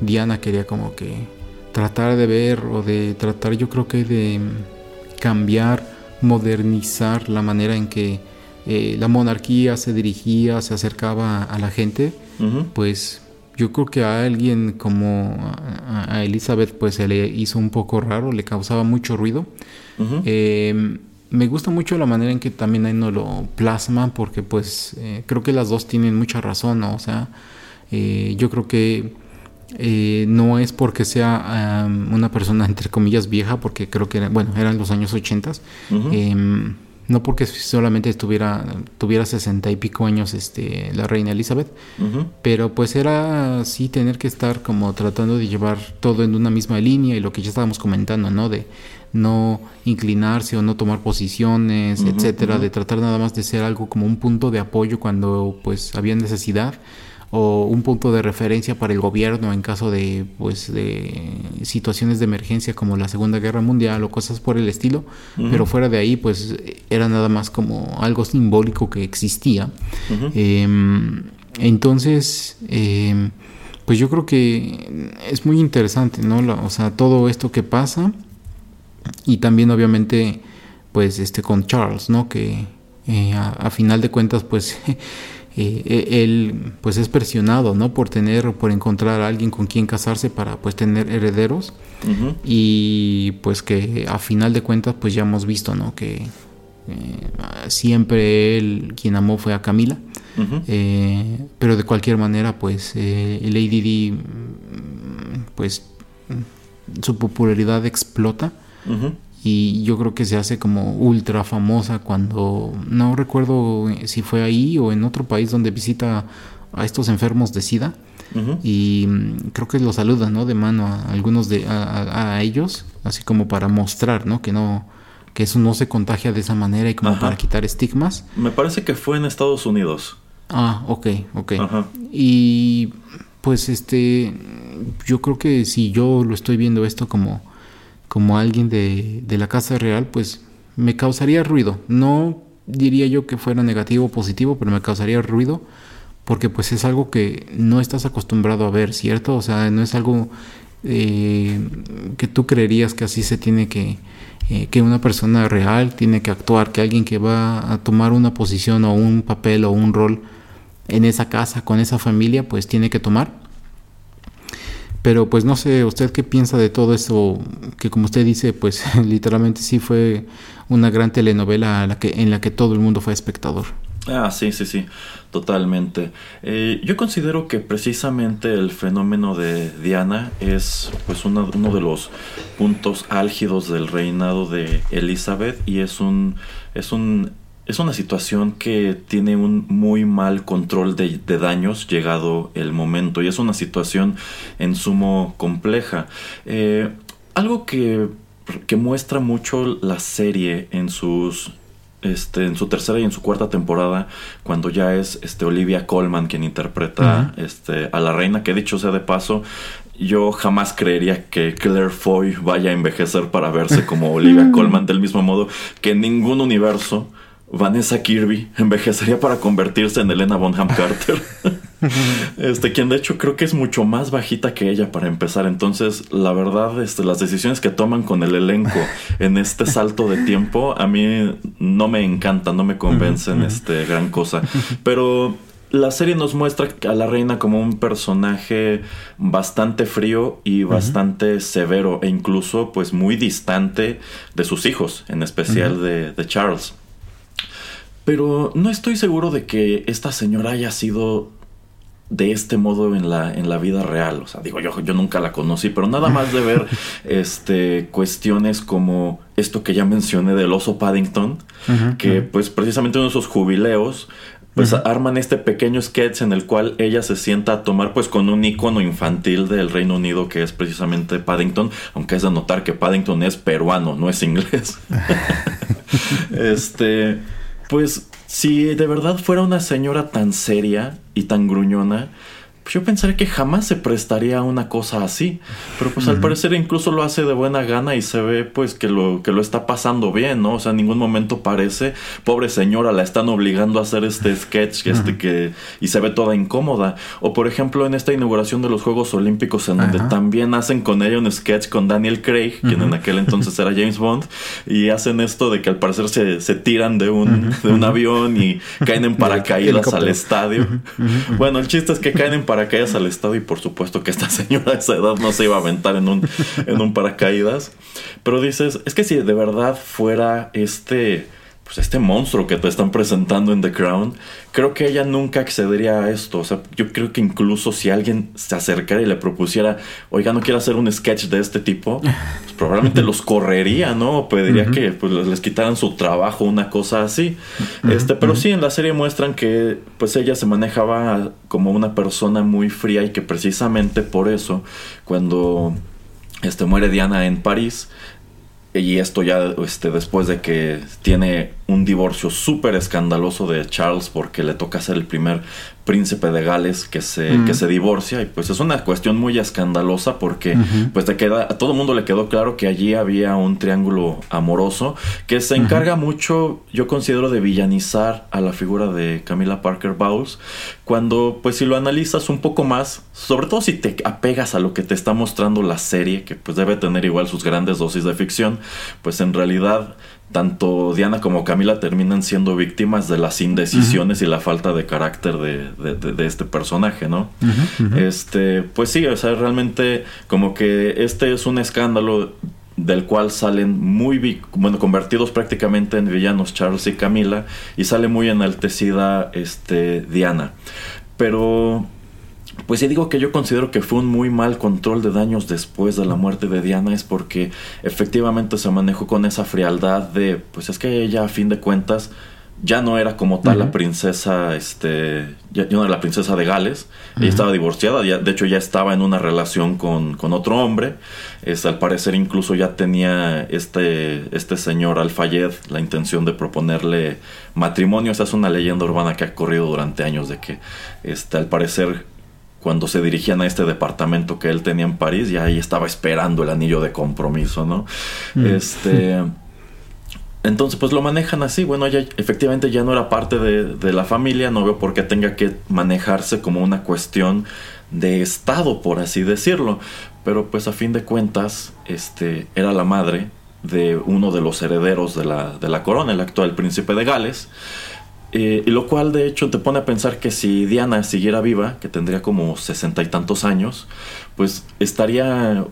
[SPEAKER 1] Diana quería como que tratar de ver o de tratar yo creo que de cambiar, modernizar la manera en que eh, la monarquía se dirigía, se acercaba a la gente, pues yo creo que a alguien como a Elizabeth pues se le hizo un poco raro, le causaba mucho ruido. Em, me gusta mucho la manera en que también ahí nos lo plasma porque pues eh, creo que las dos tienen mucha razón, ¿no? O sea, eh, yo creo que eh, no es porque sea una persona entre comillas vieja, porque creo que, bueno, eran los años 80 no porque solamente estuviera tuviera sesenta y pico años este la reina Elizabeth pero pues era sí tener que estar como tratando de llevar todo en una misma línea y lo que ya estábamos comentando no de no inclinarse o no tomar posiciones etcétera de tratar nada más de ser algo como un punto de apoyo cuando pues había necesidad o un punto de referencia para el gobierno en caso de pues de situaciones de emergencia como la Segunda Guerra Mundial o cosas por el estilo, pero fuera de ahí pues era nada más como algo simbólico que existía. Em, entonces, em, pues yo creo que es muy interesante, ¿no? o sea, todo esto que pasa y también obviamente pues este con Charles, ¿no? Que eh, a, final de cuentas pues <laughs> eh, e, él pues es presionado, ¿no? Por tener, por encontrar a alguien con quien casarse para pues tener herederos y pues que a final de cuentas pues ya hemos visto, ¿no? Que eh, siempre él quien amó fue a Camila. Eh, pero de cualquier manera, pues Lady Di, pues su popularidad explota y yo creo que se hace como ultra famosa cuando no recuerdo si fue ahí o en otro país donde visita a estos enfermos de SIDA y mm, creo que lo saluda no de mano a algunos de a, ellos así como para mostrar no que no que eso no se contagia de esa manera y como para quitar estigmas.
[SPEAKER 2] Me parece que fue en Estados Unidos.
[SPEAKER 1] Ah ok ok. Y pues este yo creo que si yo lo estoy viendo esto como como alguien de, la Casa Real, pues me causaría ruido. No diría yo que fuera negativo o positivo, pero me causaría ruido porque pues es algo que no estás acostumbrado a ver, ¿cierto? O sea, no es algo eh, que tú creerías que así se tiene que, eh, que una persona real tiene que actuar, que alguien que va a tomar una posición o un papel o un rol en esa casa, con esa familia, pues tiene que tomar. Pero pues no sé, ¿usted qué piensa de todo eso? Que como usted dice, pues <laughs> literalmente sí fue una gran telenovela la que, en la que todo el mundo fue espectador.
[SPEAKER 2] Ah, sí, sí, sí, totalmente. Eh, yo considero que precisamente el fenómeno de Diana es pues uno de los puntos álgidos del reinado de Elizabeth y es un, es un es una situación que tiene un muy mal control de, daños llegado el momento y es una situación en sumo compleja. Eh, algo que, que, muestra mucho la serie en sus... Este, en su tercera y en su cuarta temporada, cuando ya es este, Olivia Colman quien interpreta este, a la reina, que dicho sea de paso, yo jamás creería que Claire Foy vaya a envejecer para verse como Olivia Colman, del mismo modo que en ningún universo Vanessa Kirby envejecería para convertirse en Elena Bonham Carter. <laughs> este, quien de hecho creo que es mucho más bajita que ella para empezar. Entonces, la verdad, este, las decisiones que toman con el elenco en este salto de tiempo, a mí no me encantan, no me convencen este, gran cosa. Pero la serie nos muestra a la reina como un personaje bastante frío y bastante severo e incluso pues muy distante de sus hijos, en especial de, de Charles. Pero no estoy seguro de que esta señora haya sido de este modo en la, en la vida real. O sea, digo, yo, yo nunca la conocí, pero nada más de ver <laughs> este, cuestiones como esto que ya mencioné del oso Paddington, que pues precisamente en esos jubileos, pues arman este pequeño sketch en el cual ella se sienta a tomar pues con un icono infantil del Reino Unido que es precisamente Paddington, aunque es de notar que Paddington es peruano, no es inglés. <laughs> <laughs> este pues si de verdad fuera una señora tan seria y tan gruñona, pues yo pensaría que jamás se prestaría a una cosa así. Pero pues al parecer incluso lo hace de buena gana y se ve pues que lo, que lo está pasando bien, ¿no? O sea, en ningún momento parece, pobre señora, la están obligando a hacer este sketch este que, y se ve toda incómoda. O por ejemplo en esta inauguración de los Juegos Olímpicos en donde también hacen con ella un sketch con Daniel Craig, quien en aquel entonces era James Bond, y hacen esto de que al parecer se, se tiran de un, de un avión y <laughs> caen en paracaídas al estadio. Bueno, el chiste es que caen en paracaídas paracaídas al estado y por supuesto que esta <laughs> señora de esa edad no se iba a aventar en un, en un paracaídas. Pero dices, es que si de verdad fuera este pues este monstruo que te están presentando en The Crown, creo que ella nunca accedería a esto. O sea, yo creo que incluso si alguien se acercara y le propusiera, oiga, no quiero hacer un sketch de este tipo, <laughs> pues probablemente los correría, ¿no? O pediría que pues, les quitaran su trabajo, una cosa así. Este, pero sí, en la serie muestran que pues ella se manejaba como una persona muy fría y que precisamente por eso, cuando este, muere Diana en París, y esto ya este, después de que tiene un divorcio súper escandaloso de Charles porque le toca ser el primer príncipe de Gales que se, que se divorcia y pues es una cuestión muy escandalosa porque pues te queda, a todo el mundo le quedó claro que allí había un triángulo amoroso que se encarga mucho, yo considero, de villanizar a la figura de Camila Parker Bowles cuando pues si lo analizas un poco más, sobre todo si te apegas a lo que te está mostrando la serie, que pues debe tener igual sus grandes dosis de ficción, pues en realidad tanto Diana como Camila terminan siendo víctimas de las indecisiones y la falta de carácter de, este personaje, ¿no? Este, pues sí, o sea, realmente como que este es un escándalo del cual salen muy, bueno, convertidos prácticamente en villanos Charles y Camila, y sale muy enaltecida este, Diana. Pero pues si digo que yo considero que fue un muy mal control de daños después de la muerte de Diana es porque efectivamente se manejó con esa frialdad de, pues es que ella a fin de cuentas ya no era como tal la princesa, este, ya, no era la princesa de Gales, ella estaba divorciada, de hecho ya estaba en una relación con, otro hombre, es, al parecer incluso ya tenía este, este señor Alfayed la intención de proponerle matrimonio, esa es una leyenda urbana que ha corrido durante años de que este, al parecer cuando se dirigían a este departamento que él tenía en París, ya ahí estaba esperando el anillo de compromiso, ¿no? Mm. Este. Entonces, pues lo manejan así. Bueno, ella efectivamente ya no era parte de, la familia, no veo por qué tenga que manejarse como una cuestión de Estado, por así decirlo. Pero pues a fin de cuentas, este, era la madre de uno de los herederos de la, de la corona, el actual príncipe de Gales. Eh, y lo cual de hecho te pone a pensar que si Diana siguiera viva, que tendría como sesenta y tantos años, pues estaría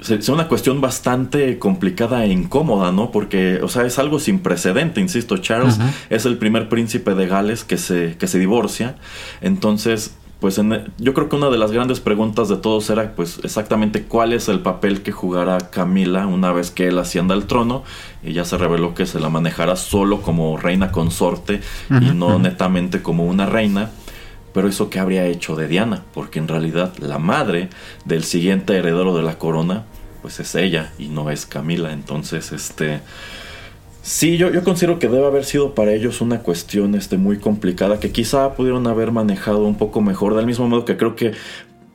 [SPEAKER 2] sería una cuestión bastante complicada e incómoda, ¿no? Porque, o sea, es algo sin precedente, insisto, Charles es el primer príncipe de Gales que se, que se divorcia, entonces pues yo creo que una de las grandes preguntas de todos era pues exactamente cuál es el papel que jugará Camila una vez que él ascienda al trono y ya se reveló que se la manejará solo como reina consorte y no netamente como una reina. Pero eso qué habría hecho de Diana, porque en realidad la madre del siguiente heredero de la corona pues es ella y no es Camila, entonces este Sí, yo, yo considero que debe haber sido para ellos una cuestión este, muy complicada que quizá pudieron haber manejado un poco mejor, del mismo modo que creo que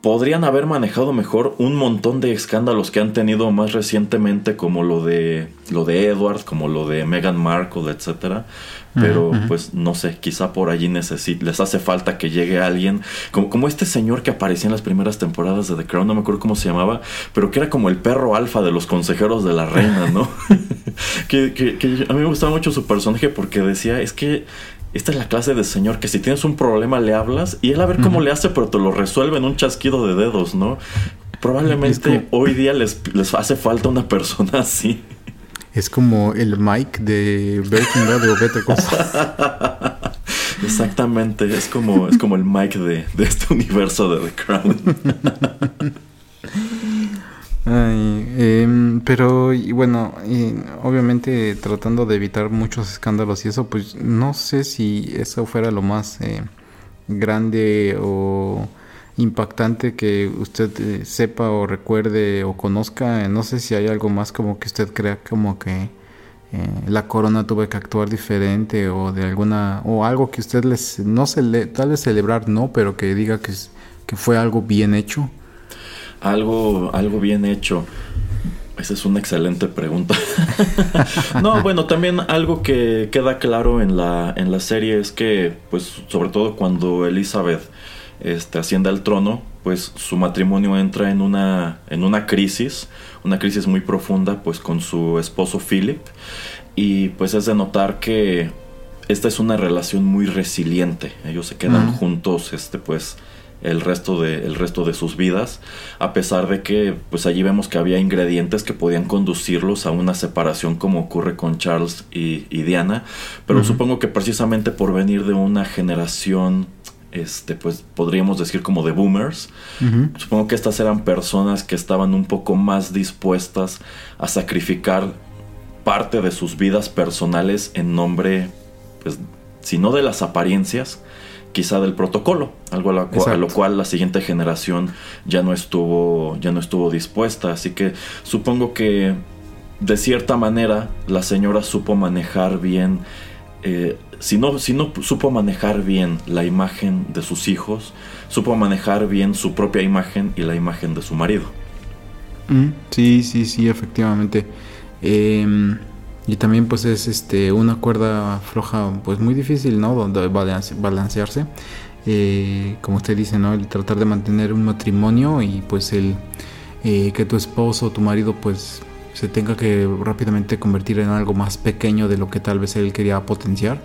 [SPEAKER 2] podrían haber manejado mejor un montón de escándalos que han tenido más recientemente como lo de lo de Edward, como lo de Meghan Markle, etcétera. Pero pues no sé, quizá por allí les hace falta que llegue alguien, como, como este señor que aparecía en las primeras temporadas de The Crown, no me acuerdo cómo se llamaba, pero que era como el perro alfa de los consejeros de la reina, ¿no? <laughs> <laughs> que, que, a mí me gustaba mucho su personaje porque decía, es que esta es la clase de señor que si tienes un problema le hablas y él a ver cómo le hace, pero te lo resuelve en un chasquido de dedos, ¿no? Probablemente hoy día les, les hace falta una persona así.
[SPEAKER 1] Es como el Mike de Breaking Bad o Better <laughs>
[SPEAKER 2] Exactamente, es como, es como el Mike de, de este universo de The Crown. <laughs>
[SPEAKER 1] Ay, em, pero y bueno, obviamente tratando de evitar muchos escándalos y eso, pues no sé si eso fuera lo más eh, grande o impactante que usted eh, sepa o recuerde o conozca. No sé si hay algo más como que usted crea como que eh, la corona tuvo que actuar diferente o de alguna o algo que usted les no se le, tal vez celebrar no, pero que diga que, que fue algo bien hecho.
[SPEAKER 2] Algo, algo bien hecho. Esa es una excelente pregunta. <laughs> no, bueno, también algo que queda claro en la, en la serie es que, pues, sobre todo cuando Elizabeth este, asciende al trono, pues su matrimonio entra en una, en una crisis, una crisis muy profunda, pues con su esposo Philip. Y pues es de notar que esta es una relación muy resiliente. Ellos se quedan juntos, este, pues, el resto de, el resto de sus vidas, a pesar de que pues allí vemos que había ingredientes que podían conducirlos a una separación como ocurre con Charles y, Diana, pero supongo que precisamente por venir de una generación este, pues podríamos decir como de boomers. Supongo que estas eran personas que estaban un poco más dispuestas a sacrificar parte de sus vidas personales en nombre, pues, si no de las apariencias, quizá del protocolo, algo a, lo cual la siguiente generación ya no estuvo, ya no estuvo dispuesta. Así que supongo que de cierta manera la señora supo manejar bien eh, si no, si no supo manejar bien la imagen de sus hijos, supo manejar bien su propia imagen y la imagen de su marido.
[SPEAKER 1] Mm, sí, sí, sí, efectivamente. Em, y también pues es este una cuerda floja pues muy difícil, ¿no? Donde balancearse. Eh, como usted dice, ¿no? El tratar de mantener un matrimonio y pues el eh, que tu esposo o tu marido pues se tenga que rápidamente convertir en algo más pequeño de lo que tal vez él quería potenciar.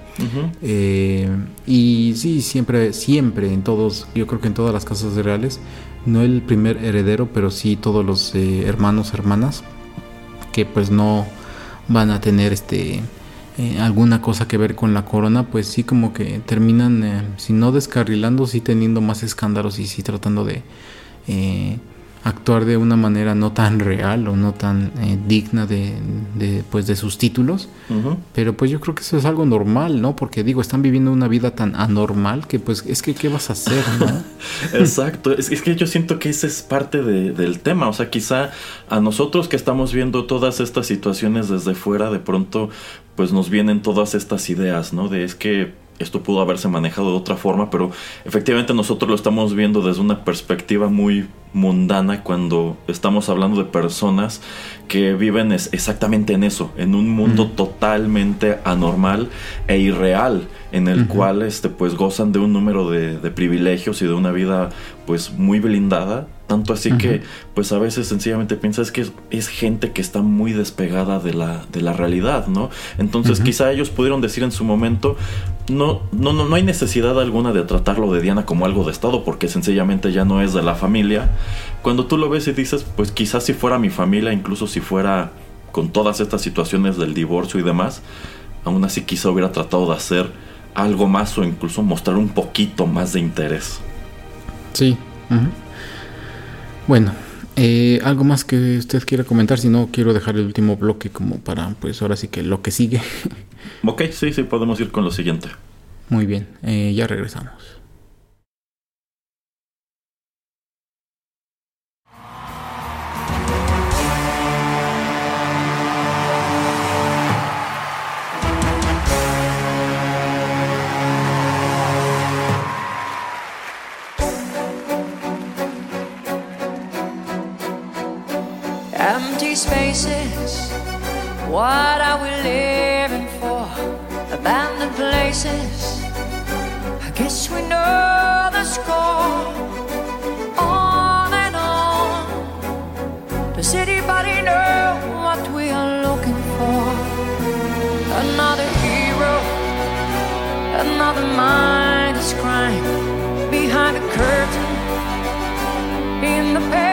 [SPEAKER 1] Eh, y sí, siempre, siempre en todos, yo creo que en todas las casas reales, no el primer heredero, pero sí todos los eh, hermanos, hermanas, que pues no van a tener este eh, alguna cosa que ver con la corona, pues sí como que terminan, si no descarrilando, sí teniendo más escándalos y sí tratando de actuar de una manera no tan real o no tan eh, digna de, pues de sus títulos. Pero pues yo creo que eso es algo normal no porque digo están viviendo una vida tan anormal que pues es que qué vas a hacer no <laughs>
[SPEAKER 2] exacto. Es, que yo siento que ese es parte del tema. O sea quizá a nosotros que estamos viendo todas estas situaciones desde fuera de pronto pues nos vienen todas estas ideas no de es que esto pudo haberse manejado de otra forma, pero efectivamente nosotros lo estamos viendo desde una perspectiva muy mundana cuando estamos hablando de personas que viven exactamente en eso, en un mundo totalmente anormal e irreal, en el cual este, pues gozan de un número de, de privilegios y de una vida pues muy blindada. Tanto así que, pues a veces sencillamente piensas que es, gente que está muy despegada de la, de la realidad, ¿no? Entonces quizá ellos pudieron decir en su momento, no, no, no, hay necesidad alguna de tratarlo de Diana como algo de Estado, porque sencillamente ya no es de la familia. Cuando tú lo ves y dices, pues quizás si fuera mi familia, incluso si fuera con todas estas situaciones del divorcio y demás, aún así quizá hubiera tratado de hacer algo más o incluso mostrar un poquito más de interés.
[SPEAKER 1] Sí. Bueno, eh, algo más que usted quiera comentar, si no quiero dejar el último bloque como para, pues ahora sí que lo que sigue.
[SPEAKER 2] Ok, sí, sí, podemos ir con lo siguiente.
[SPEAKER 1] Muy bien, eh, ya regresamos. What are we living for? Abandoned places. I guess we know the score. On and on. Does anybody know what we are looking for? Another hero, another mind is crying behind the curtain in the pantomime.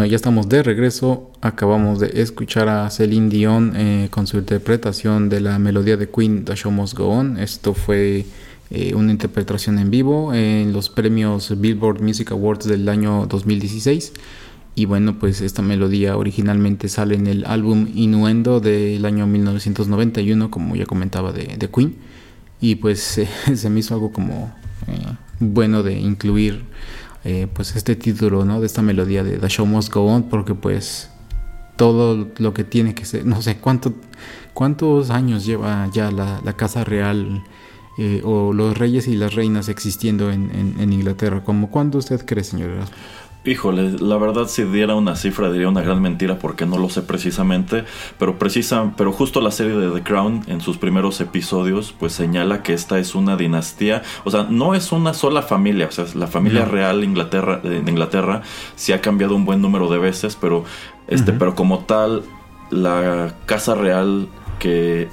[SPEAKER 1] Bueno, ya estamos de regreso. Acabamos de escuchar a Celine Dion eh, con su interpretación de la melodía de Queen, The Show Must Go On. Esto fue eh, una interpretación en vivo en los premios Billboard Music Awards del año 2016. Y bueno, pues esta melodía originalmente sale en el álbum Innuendo del año 1991, como ya comentaba, de, Queen. Y pues <laughs> se me hizo algo como bueno de incluir eh, pues este título, ¿no? De esta melodía de The Show Must Go On, porque pues todo lo que tiene que ser, no sé cuánto, cuántos años lleva ya la, Casa Real eh, o los reyes y las reinas existiendo en, en, Inglaterra. ¿Cómo cuándo usted cree, señor
[SPEAKER 2] Híjole, la verdad si diera una cifra diría una gran mentira porque no lo sé precisamente, pero precisa, pero justo la serie de The Crown en sus primeros episodios pues señala que esta es una dinastía, o sea, no es una sola familia, o sea, la familia real Inglaterra, de Inglaterra sí ha cambiado un buen número de veces, pero este, pero como tal la casa real que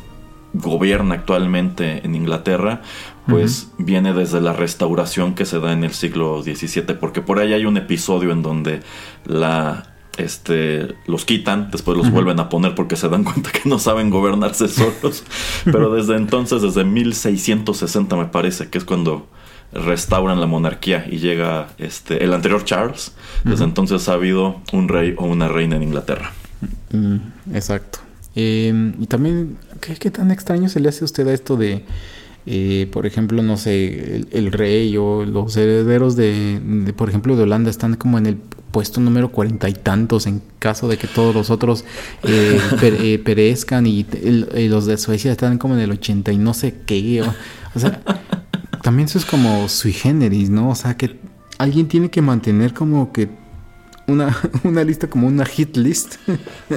[SPEAKER 2] gobierna actualmente en Inglaterra, pues viene desde la restauración que se da en el siglo XVII, porque por ahí hay un episodio en donde la este, los quitan, después los vuelven a poner porque se dan <laughs> cuenta que no saben gobernarse <laughs> solos. Pero desde entonces, desde 1660 me parece, que es cuando restauran la monarquía y llega este, el anterior Charles, desde entonces ha habido un rey o una reina en Inglaterra.
[SPEAKER 1] Mm, exacto. Em, y también, ¿qué, tan extraño se le hace a usted a esto de, eh, por ejemplo, no sé, el, rey o los herederos de, por ejemplo, de Holanda están como en el puesto número cuarenta y tantos en caso de que todos los otros eh, <laughs> eh, perezcan y, los de Suecia están como en el ochenta y no sé qué. o sea, también eso es como sui generis, ¿no? O sea, que alguien tiene que mantener como que una, <laughs> una lista como una hit list.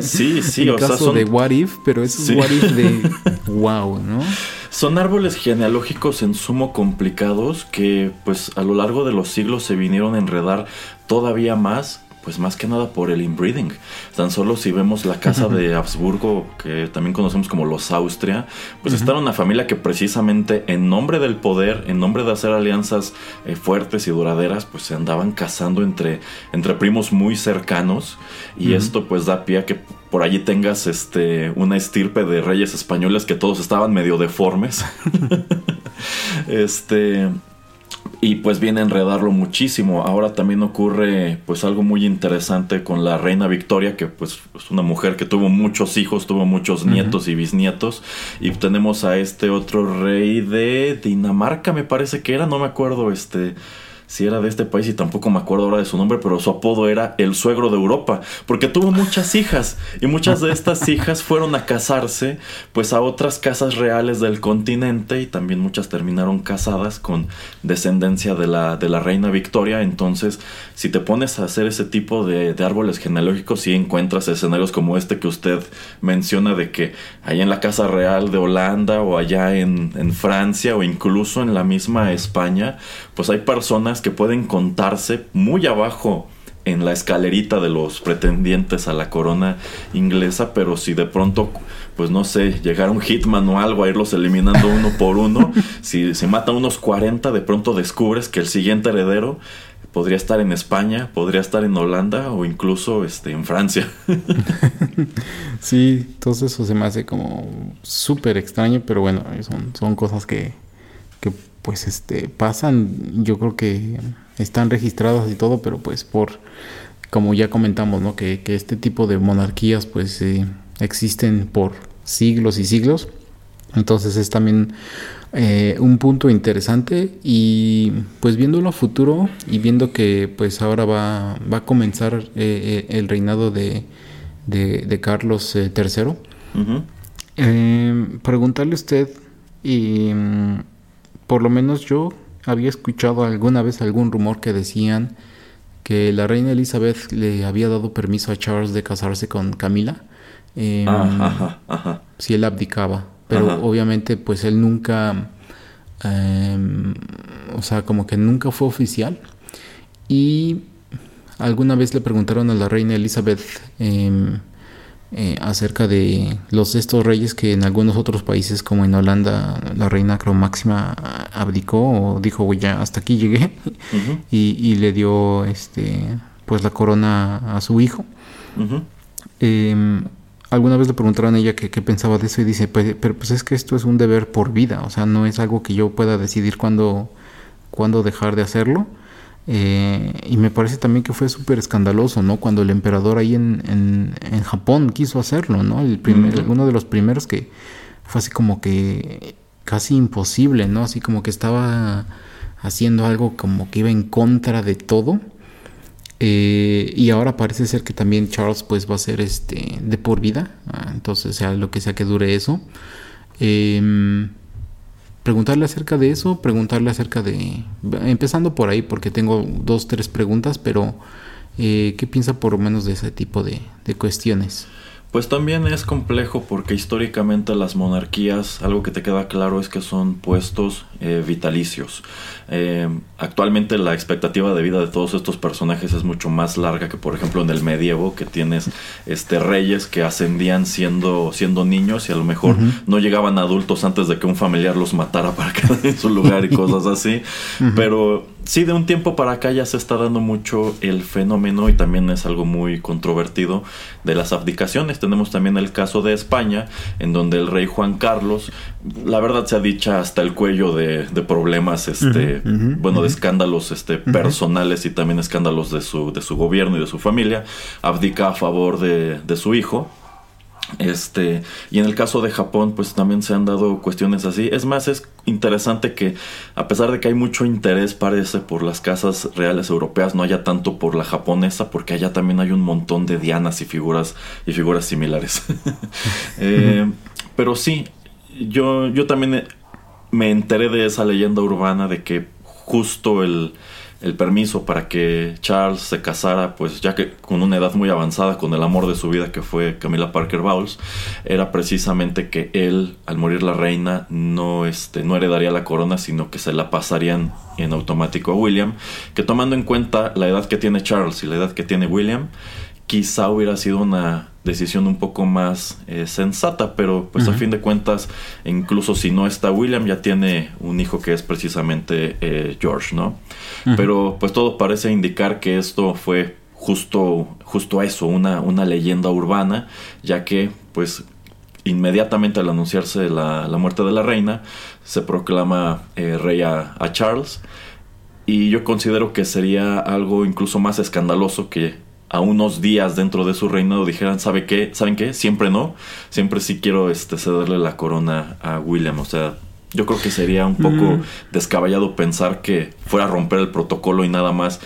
[SPEAKER 2] Sí, sí,
[SPEAKER 1] en caso de What If, pero es un What If de <laughs> wow, ¿no?
[SPEAKER 2] Son árboles genealógicos en sumo complicados que pues a lo largo de los siglos se vinieron a enredar todavía más pues más que nada por el inbreeding. Tan solo si vemos la casa de Habsburgo, que también conocemos como los Austria, pues uh una familia que precisamente en nombre del poder, en nombre de hacer alianzas eh, fuertes y duraderas, pues se andaban casando entre, entre primos muy cercanos. Y esto pues da pie a que por allí tengas este una estirpe de reyes españoles que todos estaban medio deformes. <laughs> <laughs> este y pues viene a enredarlo muchísimo. Ahora también ocurre pues algo muy interesante con la reina Victoria, que pues es una mujer que tuvo muchos hijos, tuvo muchos nietos y bisnietos. Y tenemos a este otro rey de Dinamarca, me parece que era, no me acuerdo, este si era de este país y tampoco me acuerdo ahora de su nombre, pero su apodo era el suegro de Europa, porque tuvo muchas hijas y muchas de estas hijas fueron a casarse pues a otras casas reales del continente y también muchas terminaron casadas con descendencia de la, de la reina Victoria, entonces si te pones a hacer ese tipo de, árboles genealógicos sí encuentras escenarios como este que usted menciona de que allá en la casa real de Holanda o allá en Francia o incluso en la misma España, pues hay personas que pueden contarse muy abajo en la escalerita de los pretendientes a la corona inglesa, pero si de pronto, pues no sé, llegara un hitman o algo a irlos eliminando uno por uno, <laughs> si se mata unos 40, de pronto descubres que el siguiente heredero podría estar en España, podría estar en Holanda o incluso este, en Francia. <laughs>
[SPEAKER 1] sí, entonces eso se me hace como súper extraño, pero bueno, son, son cosas que pues este pasan, yo creo que están registradas y todo, pero pues por como ya comentamos, ¿no? Que, este tipo de monarquías pues eh, existen por siglos y siglos. Entonces es también eh, un punto interesante y pues viéndolo a futuro y viendo que pues ahora va, va a comenzar eh, el reinado de, de, Carlos III, preguntarle a usted y por lo menos yo había escuchado alguna vez algún rumor que decían que la reina Elizabeth le había dado permiso a Charles de casarse con Camila em, si él abdicaba pero obviamente pues él nunca em, o sea como que nunca fue oficial. Y alguna vez le preguntaron a la reina Elizabeth em, eh, acerca de los estos reyes que en algunos otros países como en Holanda la reina creo máxima abdicó o dijo ya hasta aquí llegué <laughs> y, le dio este pues la corona a su hijo. Em, alguna vez le preguntaron a ella qué pensaba de eso y dice, pues, pero pues es que esto es un deber por vida, o sea, no es algo que yo pueda decidir cuándo, cuándo dejar de hacerlo. Eh, y me parece también que fue súper escandaloso, ¿no? Cuando el emperador ahí en, en, Japón quiso hacerlo, ¿no? El primer, Uno de los primeros que fue así como que casi imposible, ¿no? Así como que estaba haciendo algo como que iba en contra de todo. Eh, y ahora parece ser que también Charles pues va a ser este de por vida. Ah, entonces sea lo que sea que dure eso. Em, preguntarle acerca de eso, preguntarle acerca de... Empezando por ahí porque tengo dos, tres preguntas, pero eh, ¿qué piensa por lo menos de ese tipo de, de cuestiones?
[SPEAKER 2] Pues también es complejo porque históricamente las monarquías, algo que te queda claro es que son puestos eh, vitalicios. Eh, actualmente la expectativa de vida de todos estos personajes es mucho más larga que por ejemplo en el medievo, que tienes este reyes que ascendían siendo, siendo niños y a lo mejor no llegaban adultos antes de que un familiar los matara para <laughs> quedar en su lugar y cosas así. Pero sí, de un tiempo para acá ya se está dando mucho el fenómeno y también es algo muy controvertido de las abdicaciones. Tenemos también el caso de España, en donde el rey Juan Carlos, la verdad se ha dicho hasta el cuello de, problemas, este, bueno, de escándalos este, personales y también escándalos de su, de su gobierno y de su familia, abdica a favor de, de su hijo este, y en el caso de Japón, pues también se han dado cuestiones así. Es más, es interesante que a pesar de que hay mucho interés, parece, por las casas reales europeas, no haya tanto por la japonesa, porque allá también hay un montón de dianas y figuras, y figuras similares. <laughs> Eh, pero sí, yo, yo también me enteré de esa leyenda urbana de que justo el, el permiso para que Charles se casara, pues ya que con una edad muy avanzada, con el amor de su vida que fue Camila Parker Bowles, era precisamente que él, al morir la reina, no, este, no heredaría la corona, sino que se la pasarían en automático a William, que tomando en cuenta la edad que tiene Charles y la edad que tiene William, quizá hubiera sido una decisión un poco más eh, sensata, pero pues a fin de cuentas, incluso si no está William, ya tiene un hijo que es precisamente eh, George, ¿no? Pero pues todo parece indicar que esto fue justo, justo eso, una, una leyenda urbana, ya que pues inmediatamente al anunciarse la, muerte de la reina, se proclama eh, rey a, a Charles. Y yo considero que sería algo incluso más escandaloso que a unos días dentro de su reinado dijeran, ¿sabe qué? ¿Saben qué? Siempre no. Siempre sí quiero este, cederle la corona a William. O sea, yo creo que sería un poco descabellado pensar que fuera a romper el protocolo y nada más.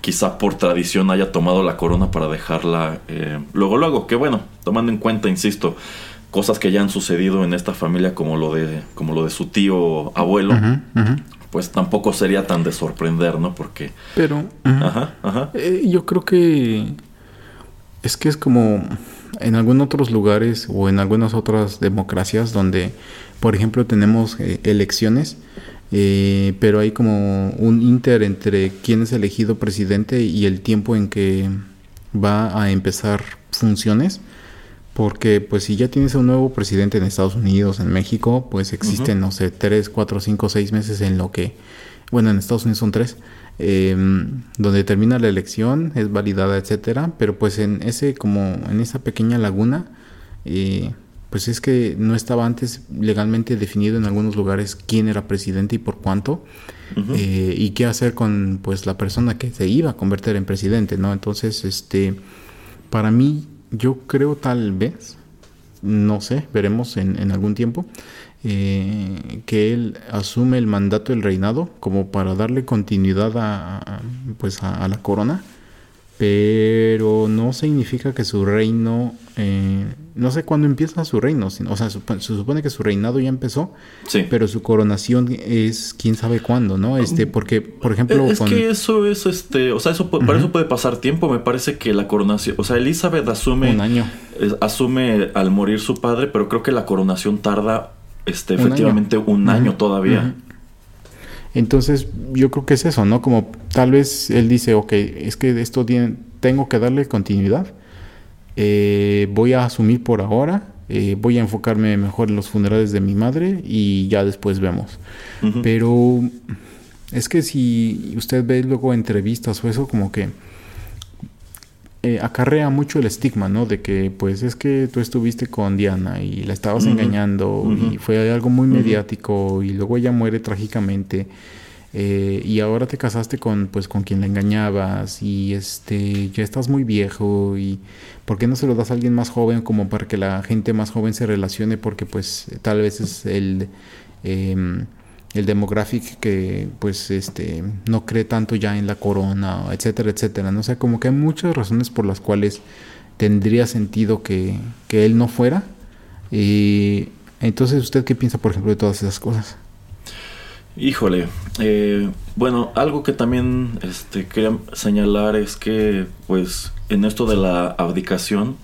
[SPEAKER 2] Quizá por tradición haya tomado la corona para dejarla eh, luego, luego. Que bueno, tomando en cuenta, insisto, cosas que ya han sucedido en esta familia como lo de, como lo de su tío abuelo pues tampoco sería tan de sorprender, ¿no? Porque...
[SPEAKER 1] Pero... Ajá, ajá. Eh, yo creo que... Es que es como en algunos otros lugares o en algunas otras democracias donde, por ejemplo, tenemos eh, elecciones, eh, pero hay como un inter entre quién es elegido presidente y el tiempo en que va a empezar funciones. Porque pues si ya tienes un nuevo presidente en Estados Unidos, en México, pues existen, no sé, tres, cuatro, cinco, seis meses en lo que, bueno, en Estados Unidos son tres, em, donde termina la elección, es validada, etcétera, pero pues en ese, como en esa pequeña laguna, eh, pues es que no estaba antes legalmente definido en algunos lugares quién era presidente y por cuánto, eh, y qué hacer con pues la persona que se iba a convertir en presidente, ¿no? Entonces, este, para mí yo creo tal vez, no sé, veremos en, algún tiempo, eh, que él asume el mandato del reinado como para darle continuidad a, pues a la corona pero no significa que su reino, eh, no sé cuándo empieza su reino, o sea, se supone que su reinado ya empezó, sí. pero su coronación es quién sabe cuándo, ¿no? Este, porque, por ejemplo...
[SPEAKER 2] Es que eso es, este, o sea, eso, para eso puede pasar tiempo, me parece que la coronación, o sea, Elizabeth asume...
[SPEAKER 1] Un año.
[SPEAKER 2] asume al morir su padre, pero creo que la coronación tarda, este, efectivamente un año, todavía.
[SPEAKER 1] Entonces yo creo que es eso, ¿no? Como tal vez él dice, ok, es que esto tiene, tengo que darle continuidad, eh, voy a asumir por ahora, eh, voy a enfocarme mejor en los funerales de mi madre y ya después vemos. Pero es que si usted ve luego entrevistas o eso, como que eh, acarrea mucho el estigma, ¿no? De que, pues, es que tú estuviste con Diana y la estabas engañando y fue algo muy mediático y luego ella muere trágicamente eh, y ahora te casaste con, pues, con quien la engañabas y, este, ya estás muy viejo y ¿por qué no se lo das a alguien más joven como para que la gente más joven se relacione? Porque, pues, tal vez es el... Em, el demographic que pues este no cree tanto ya en la corona, etcétera, etcétera. No sé, como que hay muchas razones por las cuales tendría sentido que, él no fuera. Y entonces, ¿usted qué piensa, por ejemplo, de todas esas cosas?
[SPEAKER 2] Híjole, eh, bueno, algo que también este, quería señalar es que, pues, en esto de la abdicación,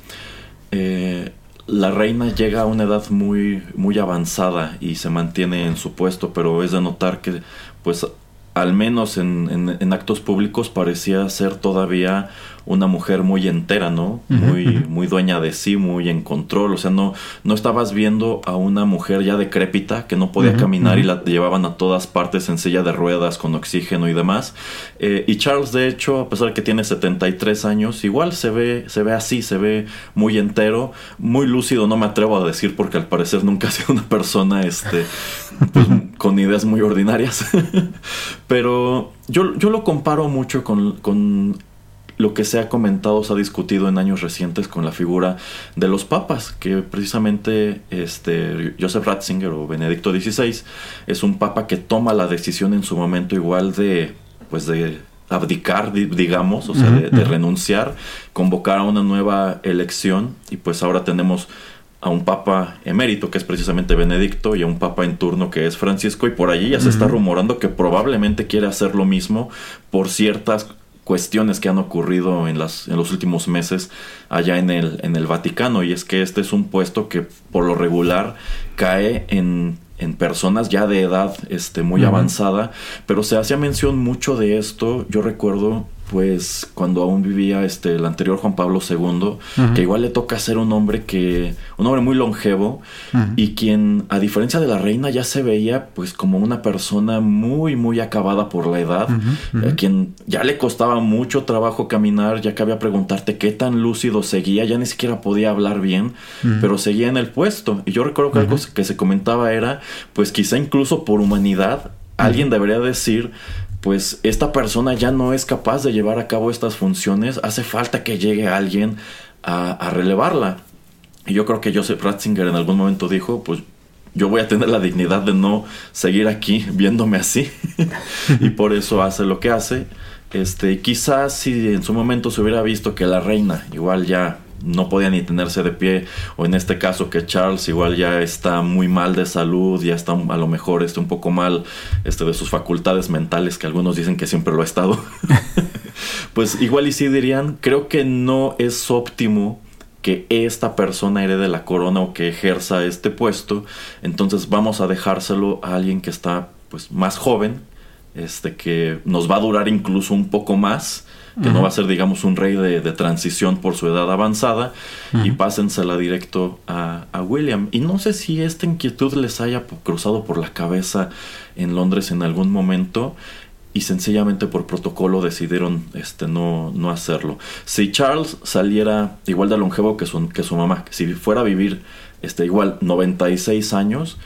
[SPEAKER 2] eh, la reina llega a una edad muy, muy avanzada y se mantiene en su puesto, pero es de notar que, pues, al menos en, en actos públicos parecía ser todavía una mujer muy entera, ¿no? Muy, muy dueña de sí, muy en control. O sea, no, no estabas viendo a una mujer ya decrépita que no podía caminar y la llevaban a todas partes en silla de ruedas con oxígeno y demás. Eh, y Charles, de hecho, a pesar de que tiene 73 años, igual se ve, se ve así, se ve muy entero, muy lúcido, no me atrevo a decir porque al parecer nunca ha sido una persona este, pues, <laughs> con ideas muy ordinarias. <laughs> Pero yo, yo lo comparo mucho con, con lo que se ha comentado, se ha discutido en años recientes con la figura de los papas, que precisamente este, Joseph Ratzinger o Benedicto XVI es un papa que toma la decisión en su momento igual de, pues de abdicar, digamos, o sea, de, renunciar, convocar a una nueva elección y pues ahora tenemos a un papa emérito que es precisamente Benedicto y a un papa en turno que es Francisco y por allí ya se está rumorando que probablemente quiere hacer lo mismo por ciertas cuestiones que han ocurrido en, las, en los últimos meses allá en el, en el Vaticano. Y es que este es un puesto que por lo regular cae en, en personas ya de edad este, muy avanzada, pero se hacía mención mucho de esto, yo recuerdo pues cuando aún vivía este el anterior Juan Pablo II, que igual le toca ser un hombre que un hombre muy longevo y quien a diferencia de la reina ya se veía pues como una persona muy muy acabada por la edad, a quien ya le costaba mucho trabajo caminar, ya cabía preguntarte qué tan lúcido seguía, ya ni siquiera podía hablar bien, pero seguía en el puesto. Y yo recuerdo que algo que se comentaba era pues quizá incluso por humanidad alguien debería decir pues esta persona ya no es capaz de llevar a cabo estas funciones, hace falta que llegue alguien a, relevarla. Y yo creo que Joseph Ratzinger en algún momento dijo, pues yo voy a tener la dignidad de no seguir aquí viéndome así. <laughs> y por eso hace lo que hace. Este, quizás si en su momento se hubiera visto que la reina igual ya no podía ni tenerse de pie o en este caso que Charles igual ya está muy mal de salud ya está a lo mejor está un poco mal este de sus facultades mentales que algunos dicen que siempre lo ha estado <laughs> pues igual y sí dirían creo que no es óptimo que esta persona herede la corona o que ejerza este puesto entonces vamos a dejárselo a alguien que está pues más joven este que nos va a durar incluso un poco más que no va a ser, digamos, un rey de, transición por su edad avanzada, y pásensela directo a, William. Y no sé si esta inquietud les haya cruzado por la cabeza en Londres en algún momento, y sencillamente por protocolo decidieron este, no, no hacerlo. Si Charles saliera igual de longevo que su, que su mamá, si fuera a vivir este, igual 96 años,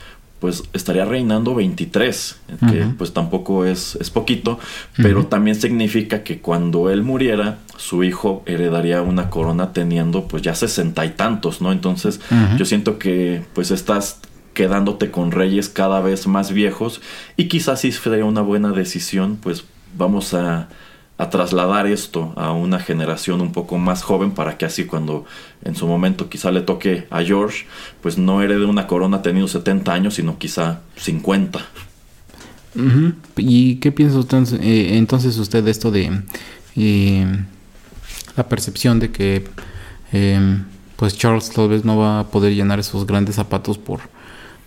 [SPEAKER 2] pues estaría reinando 23, que pues tampoco es, es poquito, pero también significa que cuando él muriera, su hijo heredaría una corona teniendo pues ya sesenta y tantos, ¿no? Entonces yo siento que pues estás quedándote con reyes cada vez más viejos y quizás si sería una buena decisión, pues vamos a a trasladar esto a una generación un poco más joven para que así cuando en su momento quizá le toque a George, pues no herede una corona teniendo 70 años, sino quizá 50.
[SPEAKER 1] ¿Y qué piensa usted, eh, entonces usted de esto de eh, la percepción de que eh, pues Charles tal vez no va a poder llenar esos grandes zapatos por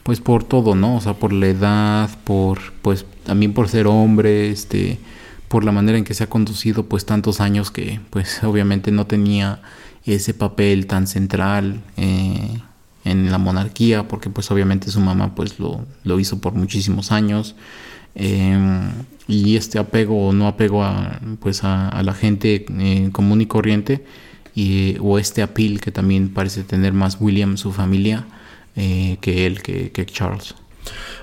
[SPEAKER 1] pues por todo, ¿no? O sea, por la edad, por pues también por ser hombre, este por la manera en que se ha conducido pues tantos años que pues obviamente no tenía ese papel tan central eh, en la monarquía porque pues obviamente su mamá pues lo, lo hizo por muchísimos años em, y este apego o no apego a, pues a, la gente eh, común y corriente y, o este appeal que también parece tener más William, su familia, eh, que él, que, que Charles.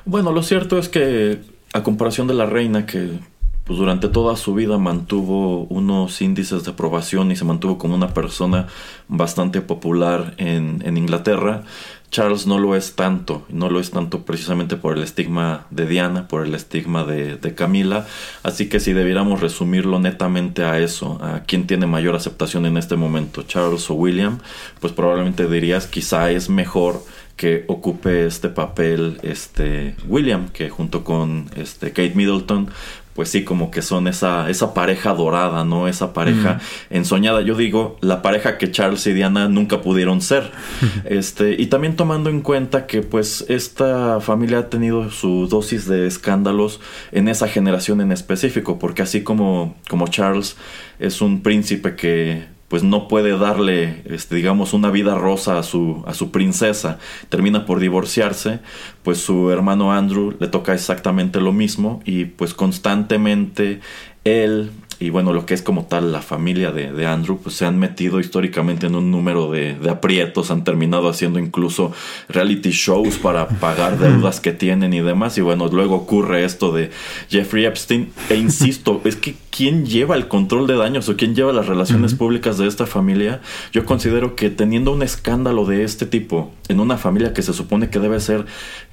[SPEAKER 2] Bueno, lo cierto es que a comparación de la reina que pues durante toda su vida mantuvo unos índices de aprobación y se mantuvo como una persona bastante popular en, en Inglaterra. Charles no lo es tanto, no lo es tanto precisamente por el estigma de Diana, por el estigma de, de, Camila, así que si debiéramos resumirlo netamente a eso, a quién tiene mayor aceptación en este momento, Charles o William, pues probablemente dirías quizá es mejor que ocupe este papel este William que junto con este Kate Middleton pues sí, como que son esa, esa pareja dorada, ¿no? Esa pareja ensoñada. Yo digo, la pareja que Charles y Diana nunca pudieron ser. <laughs> este, y también tomando en cuenta que pues esta familia ha tenido su dosis de escándalos en esa generación en específico, porque así como, como Charles es un príncipe que pues no puede darle, este, digamos, una vida rosa a su, a su princesa, termina por divorciarse, pues su hermano Andrew le toca exactamente lo mismo y pues constantemente él y bueno, lo que es como tal la familia de, Andrew, pues se han metido históricamente en un número de, aprietos, han terminado haciendo incluso reality shows para pagar deudas que tienen y demás. Y bueno, luego ocurre esto de Jeffrey Epstein. E insisto, <laughs> es que quién lleva el control de daños o quién lleva las relaciones públicas de esta familia, yo considero que teniendo un escándalo de este tipo en una familia que se supone que debe ser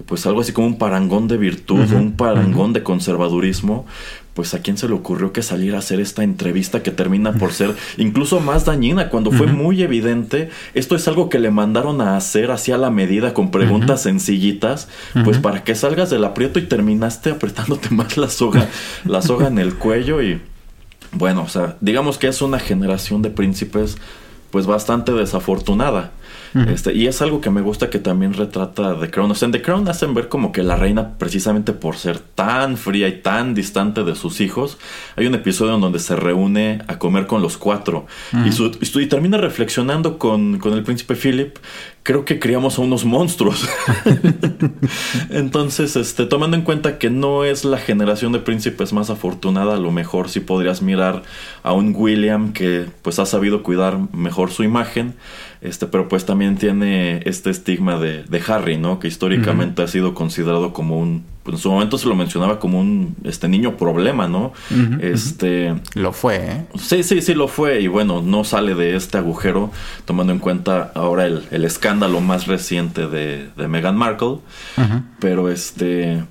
[SPEAKER 2] pues algo así como un parangón de virtud, un parangón de conservadurismo, pues a quién se le ocurrió que salir a hacer esta entrevista que termina por ser incluso más dañina cuando fue muy evidente esto es algo que le mandaron a hacer así a la medida con preguntas sencillitas pues para que salgas del aprieto y terminaste apretándote <laughs> más la soga la soga en el cuello y bueno o sea digamos que es una generación de príncipes pues bastante desafortunada este, y es algo que me gusta que también retrata The Crown. O sea, en The Crown hacen ver como que la reina, precisamente por ser tan fría y tan distante de sus hijos, hay un episodio en donde se reúne a comer con los cuatro. y, termina reflexionando con, con el príncipe Philip creo que criamos a unos monstruos. <laughs> Entonces, este, tomando en cuenta que no es la generación de príncipes más afortunada, a lo mejor sí podrías mirar a un William que pues ha sabido cuidar mejor su imagen, este, pero pues también tiene este estigma de, de Harry, ¿no? Que históricamente ha sido considerado como un pues, en su momento se lo mencionaba como un este niño problema, ¿no? este
[SPEAKER 1] lo fue, ¿eh?
[SPEAKER 2] Sí, sí, sí lo fue y bueno, no sale de este agujero tomando en cuenta ahora el, el escándalo más reciente de, de Meghan Markle, pero este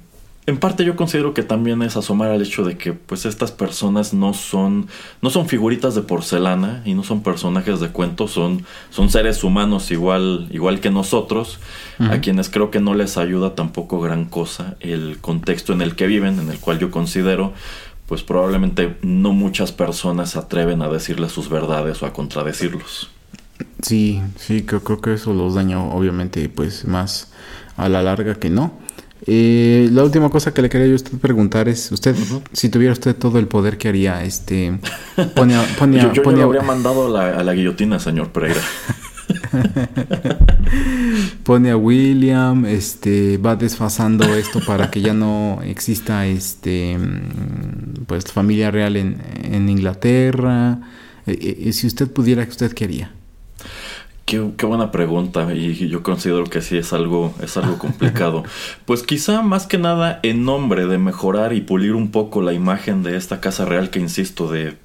[SPEAKER 2] en parte yo considero que también es asomar al hecho de que pues estas personas no son no son figuritas de porcelana y no son personajes de cuentos, son son seres humanos igual igual que nosotros, a quienes creo que no les ayuda tampoco gran cosa el contexto en el que viven, en el cual yo considero pues probablemente no muchas personas se atreven a decirles sus verdades o a contradecirlos.
[SPEAKER 1] Sí, sí, creo, creo que eso los daña obviamente pues más a la larga que no. Eh, la última cosa que le quería yo a usted preguntar es, usted, si tuviera usted todo el poder que haría, este, <laughs>
[SPEAKER 2] pone, yo, yo, habría mandado a la guillotina, señor Pereira. <laughs>
[SPEAKER 1] pone a William, este, va desfasando esto para que ya no exista, este, pues familia real en, en Inglaterra. Eh, eh, si usted pudiera, ¿qué usted
[SPEAKER 2] Qué, buena pregunta y yo considero que sí es algo, es algo <laughs> complicado. pues quizá más que nada en nombre de mejorar y pulir un poco la imagen de esta casa real que insisto de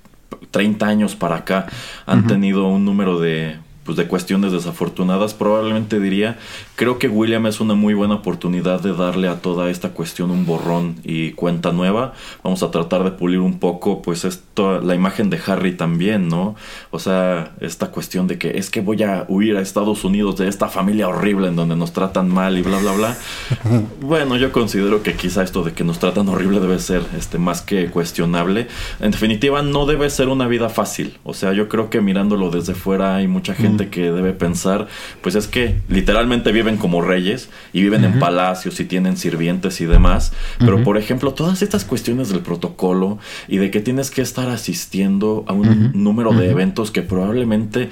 [SPEAKER 2] 30 años para acá han tenido un número de pues de cuestiones desafortunadas, probablemente diría, creo que William es una muy buena oportunidad de darle a toda esta cuestión un borrón y cuenta nueva. Vamos a tratar de pulir un poco, pues esto, la imagen de Harry también, ¿no? O sea, esta cuestión de que es que voy a huir a Estados Unidos de esta familia horrible en donde nos tratan mal y bla, bla, bla. <laughs> bueno, yo considero que quizá esto de que nos tratan horrible debe ser este, más que cuestionable. En definitiva, no debe ser una vida fácil. O sea, yo creo que mirándolo desde fuera hay mucha gente que debe pensar, pues es que literalmente viven como reyes y viven en palacios y tienen sirvientes y demás. Pero, por ejemplo, todas estas cuestiones del protocolo y de que tienes que estar asistiendo a un número de eventos que probablemente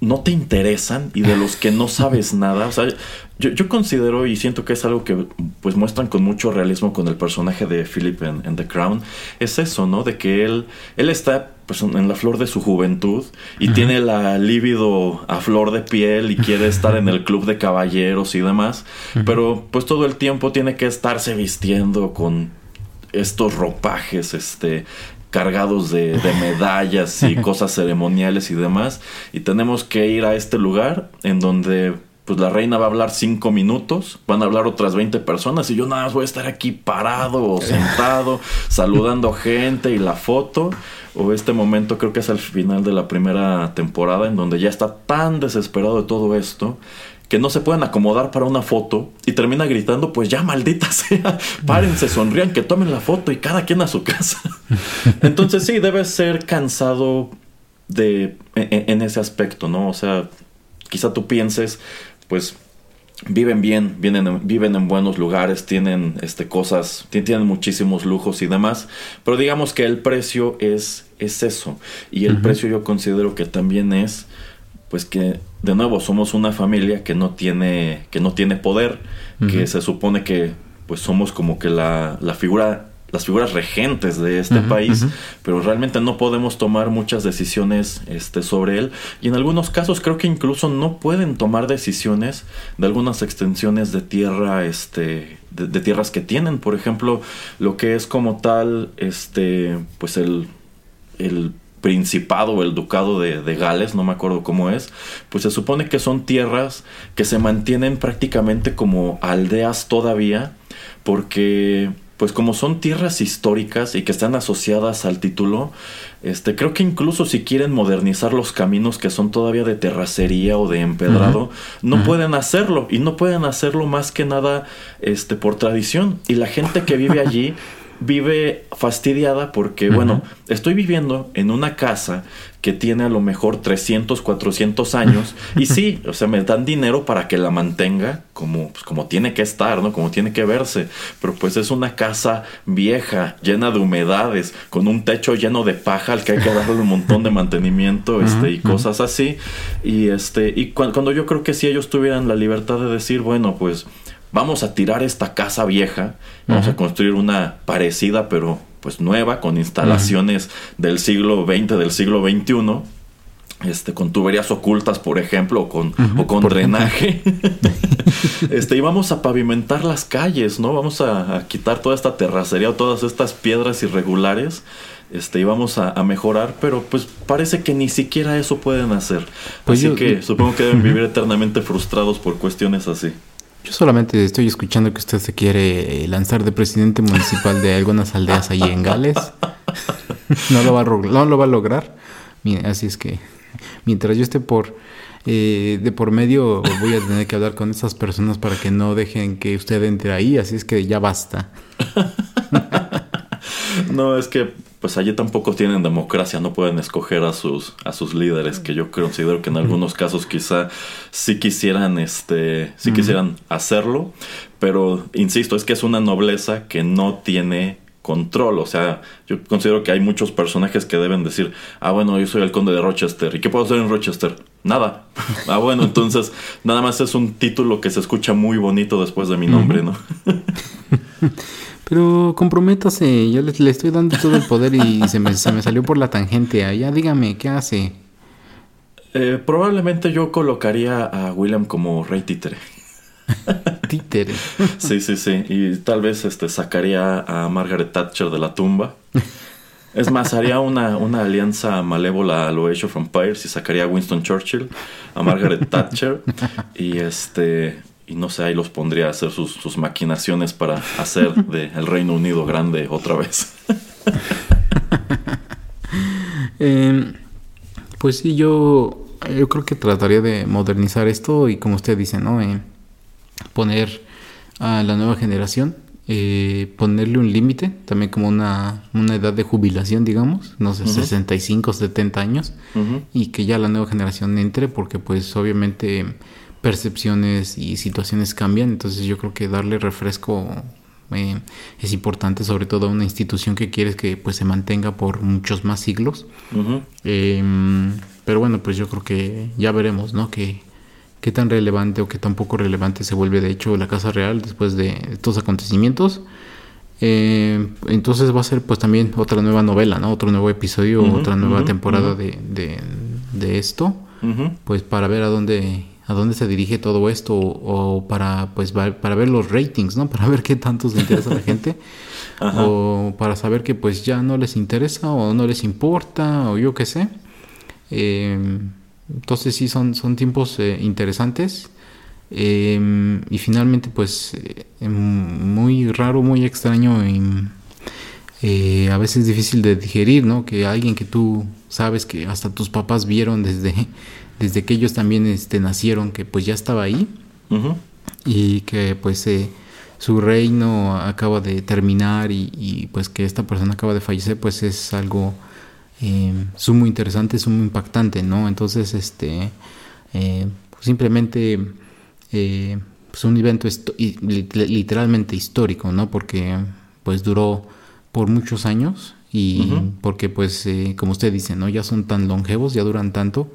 [SPEAKER 2] no te interesan y de los que no <laughs> sabes nada. O sea, yo, considero y siento que es algo que pues muestran con mucho realismo con el personaje de Philip en, The Crown. Es eso, ¿no? De que él, él está pues en la flor de su juventud y tiene la líbido a flor de piel y quiere estar en el club de caballeros y demás, pero pues todo el tiempo tiene que estarse vistiendo con estos ropajes, este cargados de, de medallas y <laughs> cosas ceremoniales y demás y tenemos que ir a este lugar en donde pues la reina va a hablar cinco minutos, van a hablar otras 20 personas y yo nada más voy a estar aquí parado o <laughs> sentado, saludando gente y la foto. O este momento creo que es al final de la primera temporada en donde ya está tan desesperado de todo esto que no se pueden acomodar para una foto y termina gritando, pues ya maldita <laughs> sea, párense, sonrían, que tomen la foto y cada quien a su casa. <laughs> Entonces sí, debe ser cansado de en, ese aspecto, ¿no? O sea, quizá tú pienses, pues viven bien, viven, viven en buenos lugares, tienen este, cosas, tienen muchísimos lujos y demás, pero digamos que el precio es, es eso. Y el precio yo considero que también es, pues que de nuevo somos una familia que no tiene, que no tiene poder, que se supone que pues somos como que la, la figura las figuras regentes de este país, pero realmente no podemos tomar muchas decisiones este, sobre él. Y en algunos casos creo que incluso no pueden tomar decisiones de algunas extensiones de tierra, este, de, tierras que tienen. Por ejemplo, lo que es como tal, este, pues el, el principado o el ducado de, de, Gales, no me acuerdo cómo es, pues se supone que son tierras que se mantienen prácticamente como aldeas todavía, porque pues como son tierras históricas y que están asociadas al título, este, creo que incluso si quieren modernizar los caminos que son todavía de terracería o de empedrado, no pueden hacerlo y no pueden hacerlo más que nada este, por tradición. Y la gente que vive allí <laughs> vive fastidiada porque, bueno, estoy viviendo en una casa que tiene a lo mejor 300, 400 años y sí, o sea, me dan dinero para que la mantenga como, pues, como tiene que estar, ¿no? Como tiene que verse, pero pues es una casa vieja, llena de humedades, con un techo lleno de paja al que hay que darle un montón de mantenimiento este, y cosas así. Y, este, y cuando yo creo que si ellos tuvieran la libertad de decir, bueno, pues vamos a tirar esta casa vieja, vamos a construir una parecida pero pues nueva con instalaciones del siglo XX, del siglo XXI. Este, con tuberías ocultas, por ejemplo, o con, o con drenaje. <laughs> este, y vamos a pavimentar las calles, ¿no? Vamos a, quitar toda esta terracería o todas estas piedras irregulares. Este, y vamos a, mejorar, pero pues parece que ni siquiera eso pueden hacer. Pues así que supongo que deben vivir eternamente frustrados por cuestiones así.
[SPEAKER 1] Yo solamente estoy escuchando que usted se quiere eh, lanzar de presidente municipal de algunas aldeas ahí en Gales. <laughs> no, lo va a, no lo lograr. Así es que mientras yo esté por eh, de por medio voy a tener que hablar con esas personas para que no dejen que usted entre ahí. Así es que ya basta. <laughs>
[SPEAKER 2] no, es que pues allí tampoco tienen democracia, no pueden escoger a sus, a sus líderes, que yo considero que en algunos casos quizá sí quisieran, este, sí quisieran hacerlo, pero insisto, es que es una nobleza que no tiene control, o sea, yo considero que hay muchos personajes que deben decir, ah, bueno, yo soy el conde de Rochester, ¿y qué puedo hacer en Rochester? Nada. <laughs> ah, bueno, entonces nada más es un título que se escucha muy bonito después de mi nombre, ¿no? <laughs>
[SPEAKER 1] Pero comprométase, yo le, estoy dando todo el poder y <laughs> se me, se me salió por la tangente. Ya dígame, ¿qué hace?
[SPEAKER 2] Eh, probablemente yo colocaría a William como rey títere. <laughs>
[SPEAKER 1] títere. <laughs>
[SPEAKER 2] sí, sí, sí. Y tal vez este, sacaría a Margaret Thatcher de la tumba. Es más, haría una, una alianza malévola a lo Age of Empires y sacaría a Winston Churchill, a Margaret Thatcher y este y no sé, ahí los pondría a hacer sus, maquinaciones para hacer <laughs> de el Reino Unido grande otra vez. <laughs>
[SPEAKER 1] Em, pues sí, yo, yo creo que trataría de modernizar esto y como usted dice, ¿no? Eh, poner a la nueva generación, eh, ponerle un límite, también como una, una, edad de jubilación, digamos, no sé, 65, 70 años, y que ya la nueva generación entre, porque pues obviamente percepciones y situaciones cambian, entonces yo creo que darle refresco eh, es importante, sobre todo a una institución que quieres que pues se mantenga por muchos más siglos. Em, pero bueno, pues yo creo que ya veremos, ¿no? Que, qué tan relevante o qué tan poco relevante se vuelve de hecho la Casa Real después de estos acontecimientos. Eh, entonces va a ser pues también otra nueva novela, ¿no? Otro nuevo episodio, otra nueva temporada de, de, esto. Pues para ver a dónde a dónde se dirige todo esto o, para pues para ver los ratings, ¿no? <laughs> Para ver qué tanto se interesa a la gente <laughs> o para saber que pues ya no les interesa o no les importa o yo qué sé. Eh, entonces sí son son tiempos eh, interesantes. Em, y finalmente, pues, eh, muy raro, muy extraño y eh, a veces difícil de digerir, ¿no? Que alguien que tú sabes que hasta tus papás vieron desde, desde que ellos también este, nacieron, que pues ya estaba ahí y que pues eh, su reino acaba de terminar y, pues que esta persona acaba de fallecer, pues es algo eh, sumo interesante, sumo impactante, ¿no? Entonces, este, simplemente eh, pues un evento literalmente histórico, ¿no? Porque pues duró por muchos años y porque pues eh, como usted dice, ¿no? Ya son tan longevos, ya duran tanto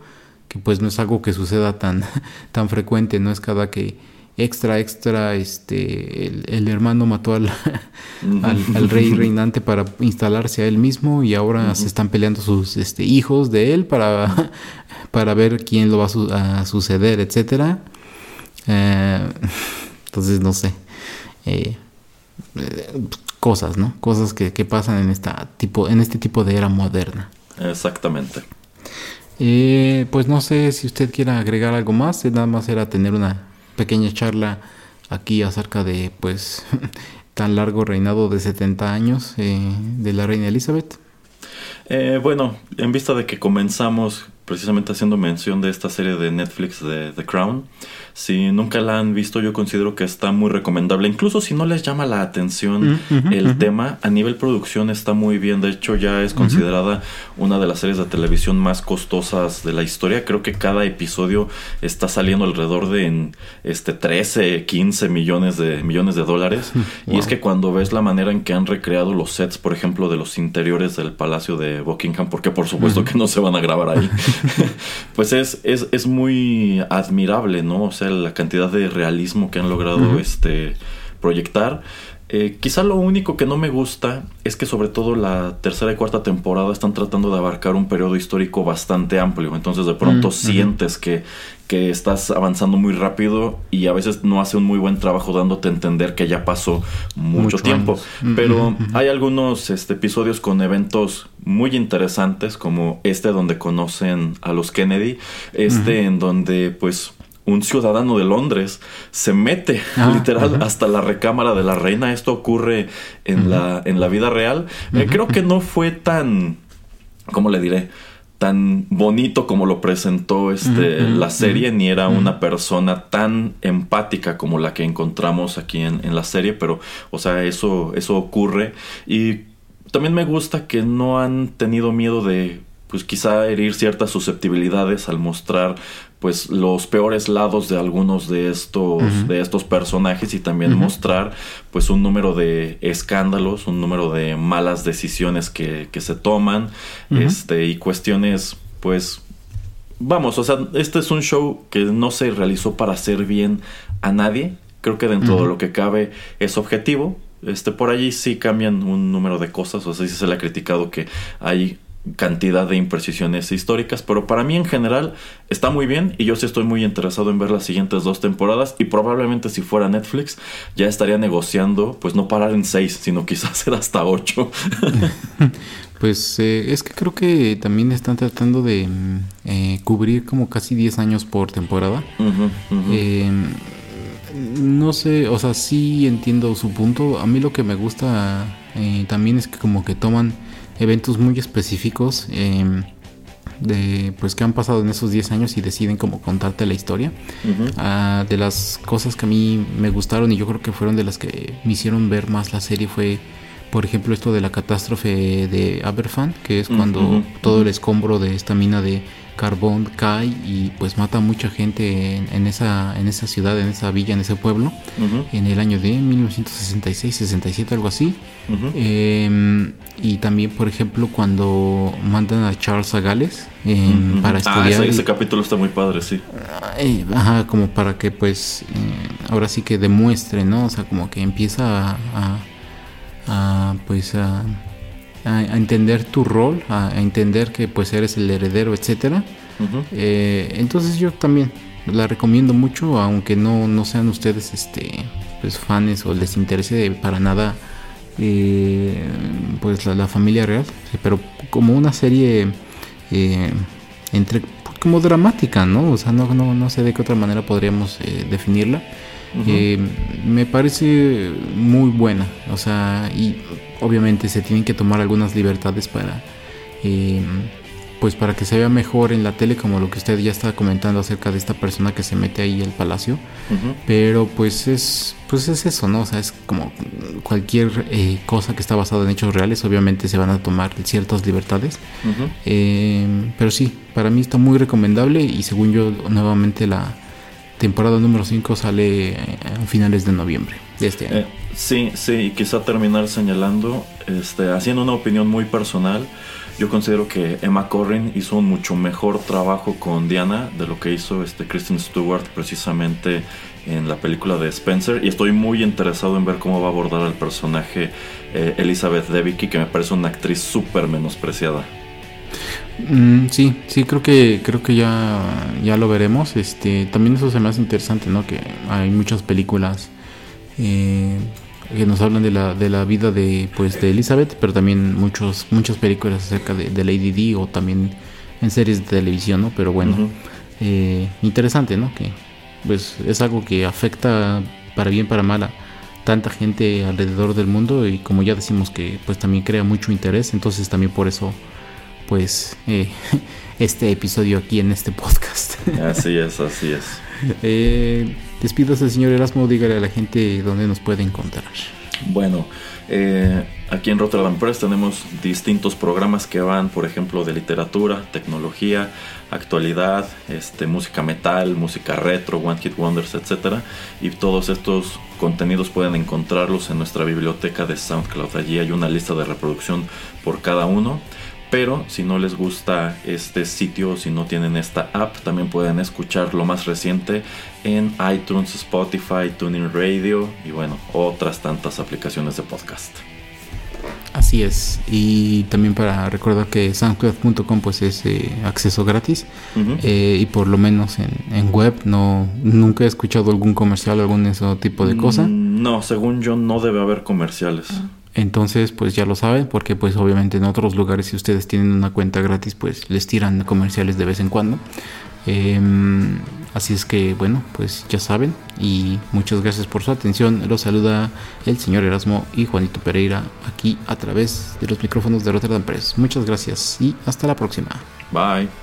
[SPEAKER 1] que pues no es algo que suceda tan <laughs> tan frecuente, no es cada que extra extra este el, hermano mató al, <laughs> al, rey reinante para instalarse a él mismo y ahora se están peleando sus este, hijos de él para <laughs> para ver quién lo va a, a suceder etcétera eh, entonces, no sé. Eh, cosas, ¿no? Cosas que, pasan en, esta tipo, en este tipo de era moderna.
[SPEAKER 2] Exactamente.
[SPEAKER 1] Eh, pues no sé si usted quiera agregar algo más. Nada más era tener una pequeña charla aquí acerca de, pues, <laughs> tan largo reinado de 70 años de la reina Elizabeth.
[SPEAKER 2] bueno, en vista de que comenzamos precisamente haciendo mención de esta serie de Netflix de The Crown, si nunca la han visto, yo considero que está muy recomendable. Incluso si no les llama la atención mm, el tema, a nivel producción está muy bien. De hecho, ya es considerada una de las series de televisión más costosas de la historia. Creo que cada episodio está saliendo alrededor de este 13, 15 millones de millones de dólares. Y es que cuando ves la manera en que han recreado los sets, por ejemplo, de los interiores del Palacio de Buckingham, porque por supuesto que no se van a grabar ahí, <laughs> pues es, es, es muy admirable, ¿no? O sea, la cantidad de realismo que han logrado este, proyectar. Eh, quizá lo único que no me gusta es que sobre todo la tercera y cuarta temporada están tratando de abarcar un periodo histórico bastante amplio. Entonces de pronto mm, sientes que, que, estás avanzando muy rápido y a veces no hace un muy buen trabajo dándote a entender que ya pasó mucho, tiempo. Pero hay algunos este, episodios con eventos muy interesantes como este donde conocen a los Kennedy. Este en donde pues un ciudadano de Londres se mete ah, <laughs> literal hasta la recámara de la reina. Esto ocurre en, la, en la vida real. Eh, creo que no fue tan, ¿cómo le diré? tan bonito como lo presentó este, la serie, ni era una persona tan empática como la que encontramos aquí en, en, la serie, pero, o sea, eso, eso ocurre. Y también me gusta que no han tenido miedo de pues quizá herir ciertas susceptibilidades al mostrar pues los peores lados de algunos de estos de estos personajes y también mostrar pues un número de escándalos un número de malas decisiones que, que se toman este y cuestiones pues vamos o sea este es un show que no se realizó para hacer bien a nadie. Creo que dentro de lo que cabe es objetivo. Este por allí sí cambian un número de cosas o sea sí se le ha criticado que hay cantidad de imprecisiones históricas, pero para mí en general está muy bien y yo sí estoy muy interesado en ver las siguientes dos temporadas y probablemente si fuera Netflix ya estaría negociando pues no parar en seis, sino quizás <laughs> ser hasta ocho. <laughs>
[SPEAKER 1] pues eh, es que creo que también están tratando de mm, eh, cubrir como casi 10 años por temporada. Em, no sé, o sea, sí entiendo su punto. A mí lo que me gusta eh, también es que como que toman eventos muy específicos em, de pues que han pasado en esos 10 años y deciden como contarte la historia. Ah, de las cosas que a mí me gustaron y yo creo que fueron de las que me hicieron ver más la serie fue por ejemplo esto de la catástrofe de Aberfan, que es cuando todo el escombro de esta mina de carbón cae y pues mata a mucha gente en, esa, en esa ciudad, en esa villa, en ese pueblo, en el año de 1966, 67, algo así. Em, y también, por ejemplo, cuando mandan a Charles a Gales para ah, estudiar.
[SPEAKER 2] ese, capítulo está muy padre, sí.
[SPEAKER 1] Eh, ajá, como para que pues eh, ahora sí que demuestre, ¿no? O sea, como que empieza a a pues a, entender tu rol, a, entender que pues eres el heredero, etcétera. Eh, entonces yo también la recomiendo mucho, aunque no, no sean ustedes este pues fans o les interese para nada eh, pues la, familia real, pero como una serie eh, entre como dramática, ¿no? O sea, no, no, no sé de qué otra manera podríamos eh, me parece muy buena, o sea, y obviamente se tienen que tomar algunas libertades para pues para que se vea mejor en la tele como lo que usted ya estaba comentando acerca de esta persona que se mete ahí al palacio. Pero pues es pues es eso no o sea es como cualquier eh, cosa que está basada en hechos reales obviamente se van a tomar ciertas libertades. Eh, pero sí para mí está muy recomendable y según yo nuevamente la temporada número 5 sale a finales de noviembre de este año
[SPEAKER 2] eh, sí sí y quizá terminar señalando este haciendo una opinión muy personal yo considero que Emma Corrin hizo un mucho mejor trabajo con Diana de lo que hizo este Kristen Stewart precisamente en la película de Spencer y estoy muy interesado en ver cómo va a abordar al personaje eh, Elizabeth Debicki que me parece una actriz súper menospreciada.
[SPEAKER 1] Mm, sí, sí creo que creo que ya ya lo veremos. Este también eso se me hace interesante, ¿no? Que hay muchas películas eh, que nos hablan de la, de la vida de, pues, de Elizabeth, pero también muchos, muchas películas acerca de, Lady Di o también en series de televisión, ¿no? Pero bueno, eh, interesante, ¿no? Que pues es algo que afecta para bien, para mal a tanta gente alrededor del mundo y como ya decimos que pues también crea mucho interés, entonces también por eso pues eh, <laughs> este episodio aquí en este podcast. <laughs>
[SPEAKER 2] Así es, así es.
[SPEAKER 1] Eh, Despídase, señor Erasmo, dígale a la gente dónde nos puede encontrar.
[SPEAKER 2] Bueno, eh, aquí en Rotterdam Press tenemos distintos programas que van, por ejemplo, de literatura, tecnología, actualidad, este, música metal, música retro, One Hit Wonders, etc. Y todos estos contenidos pueden encontrarlos en nuestra biblioteca de SoundCloud. Allí hay una lista de reproducción por cada uno. Pero si no les gusta este sitio, si no tienen esta app, también pueden escuchar lo más reciente en iTunes, Spotify, Tuning Radio y bueno, otras tantas aplicaciones de podcast.
[SPEAKER 1] Así es. Y también para recordar que soundcloud.com pues es eh, acceso gratis eh, y por lo menos en, web no nunca he escuchado algún comercial o algún ese tipo de cosa.
[SPEAKER 2] Mm, no, según yo no debe haber comerciales.
[SPEAKER 1] Entonces, pues ya lo saben, porque pues obviamente en otros lugares si ustedes tienen una cuenta gratis, pues les tiran comerciales de vez en cuando. Em, así es que bueno, pues ya saben y muchas gracias por su atención. Los saluda el señor Erasmo y Juanito Pereira aquí a través de los micrófonos de Rotterdam Press. Muchas gracias y hasta la próxima.
[SPEAKER 2] Bye.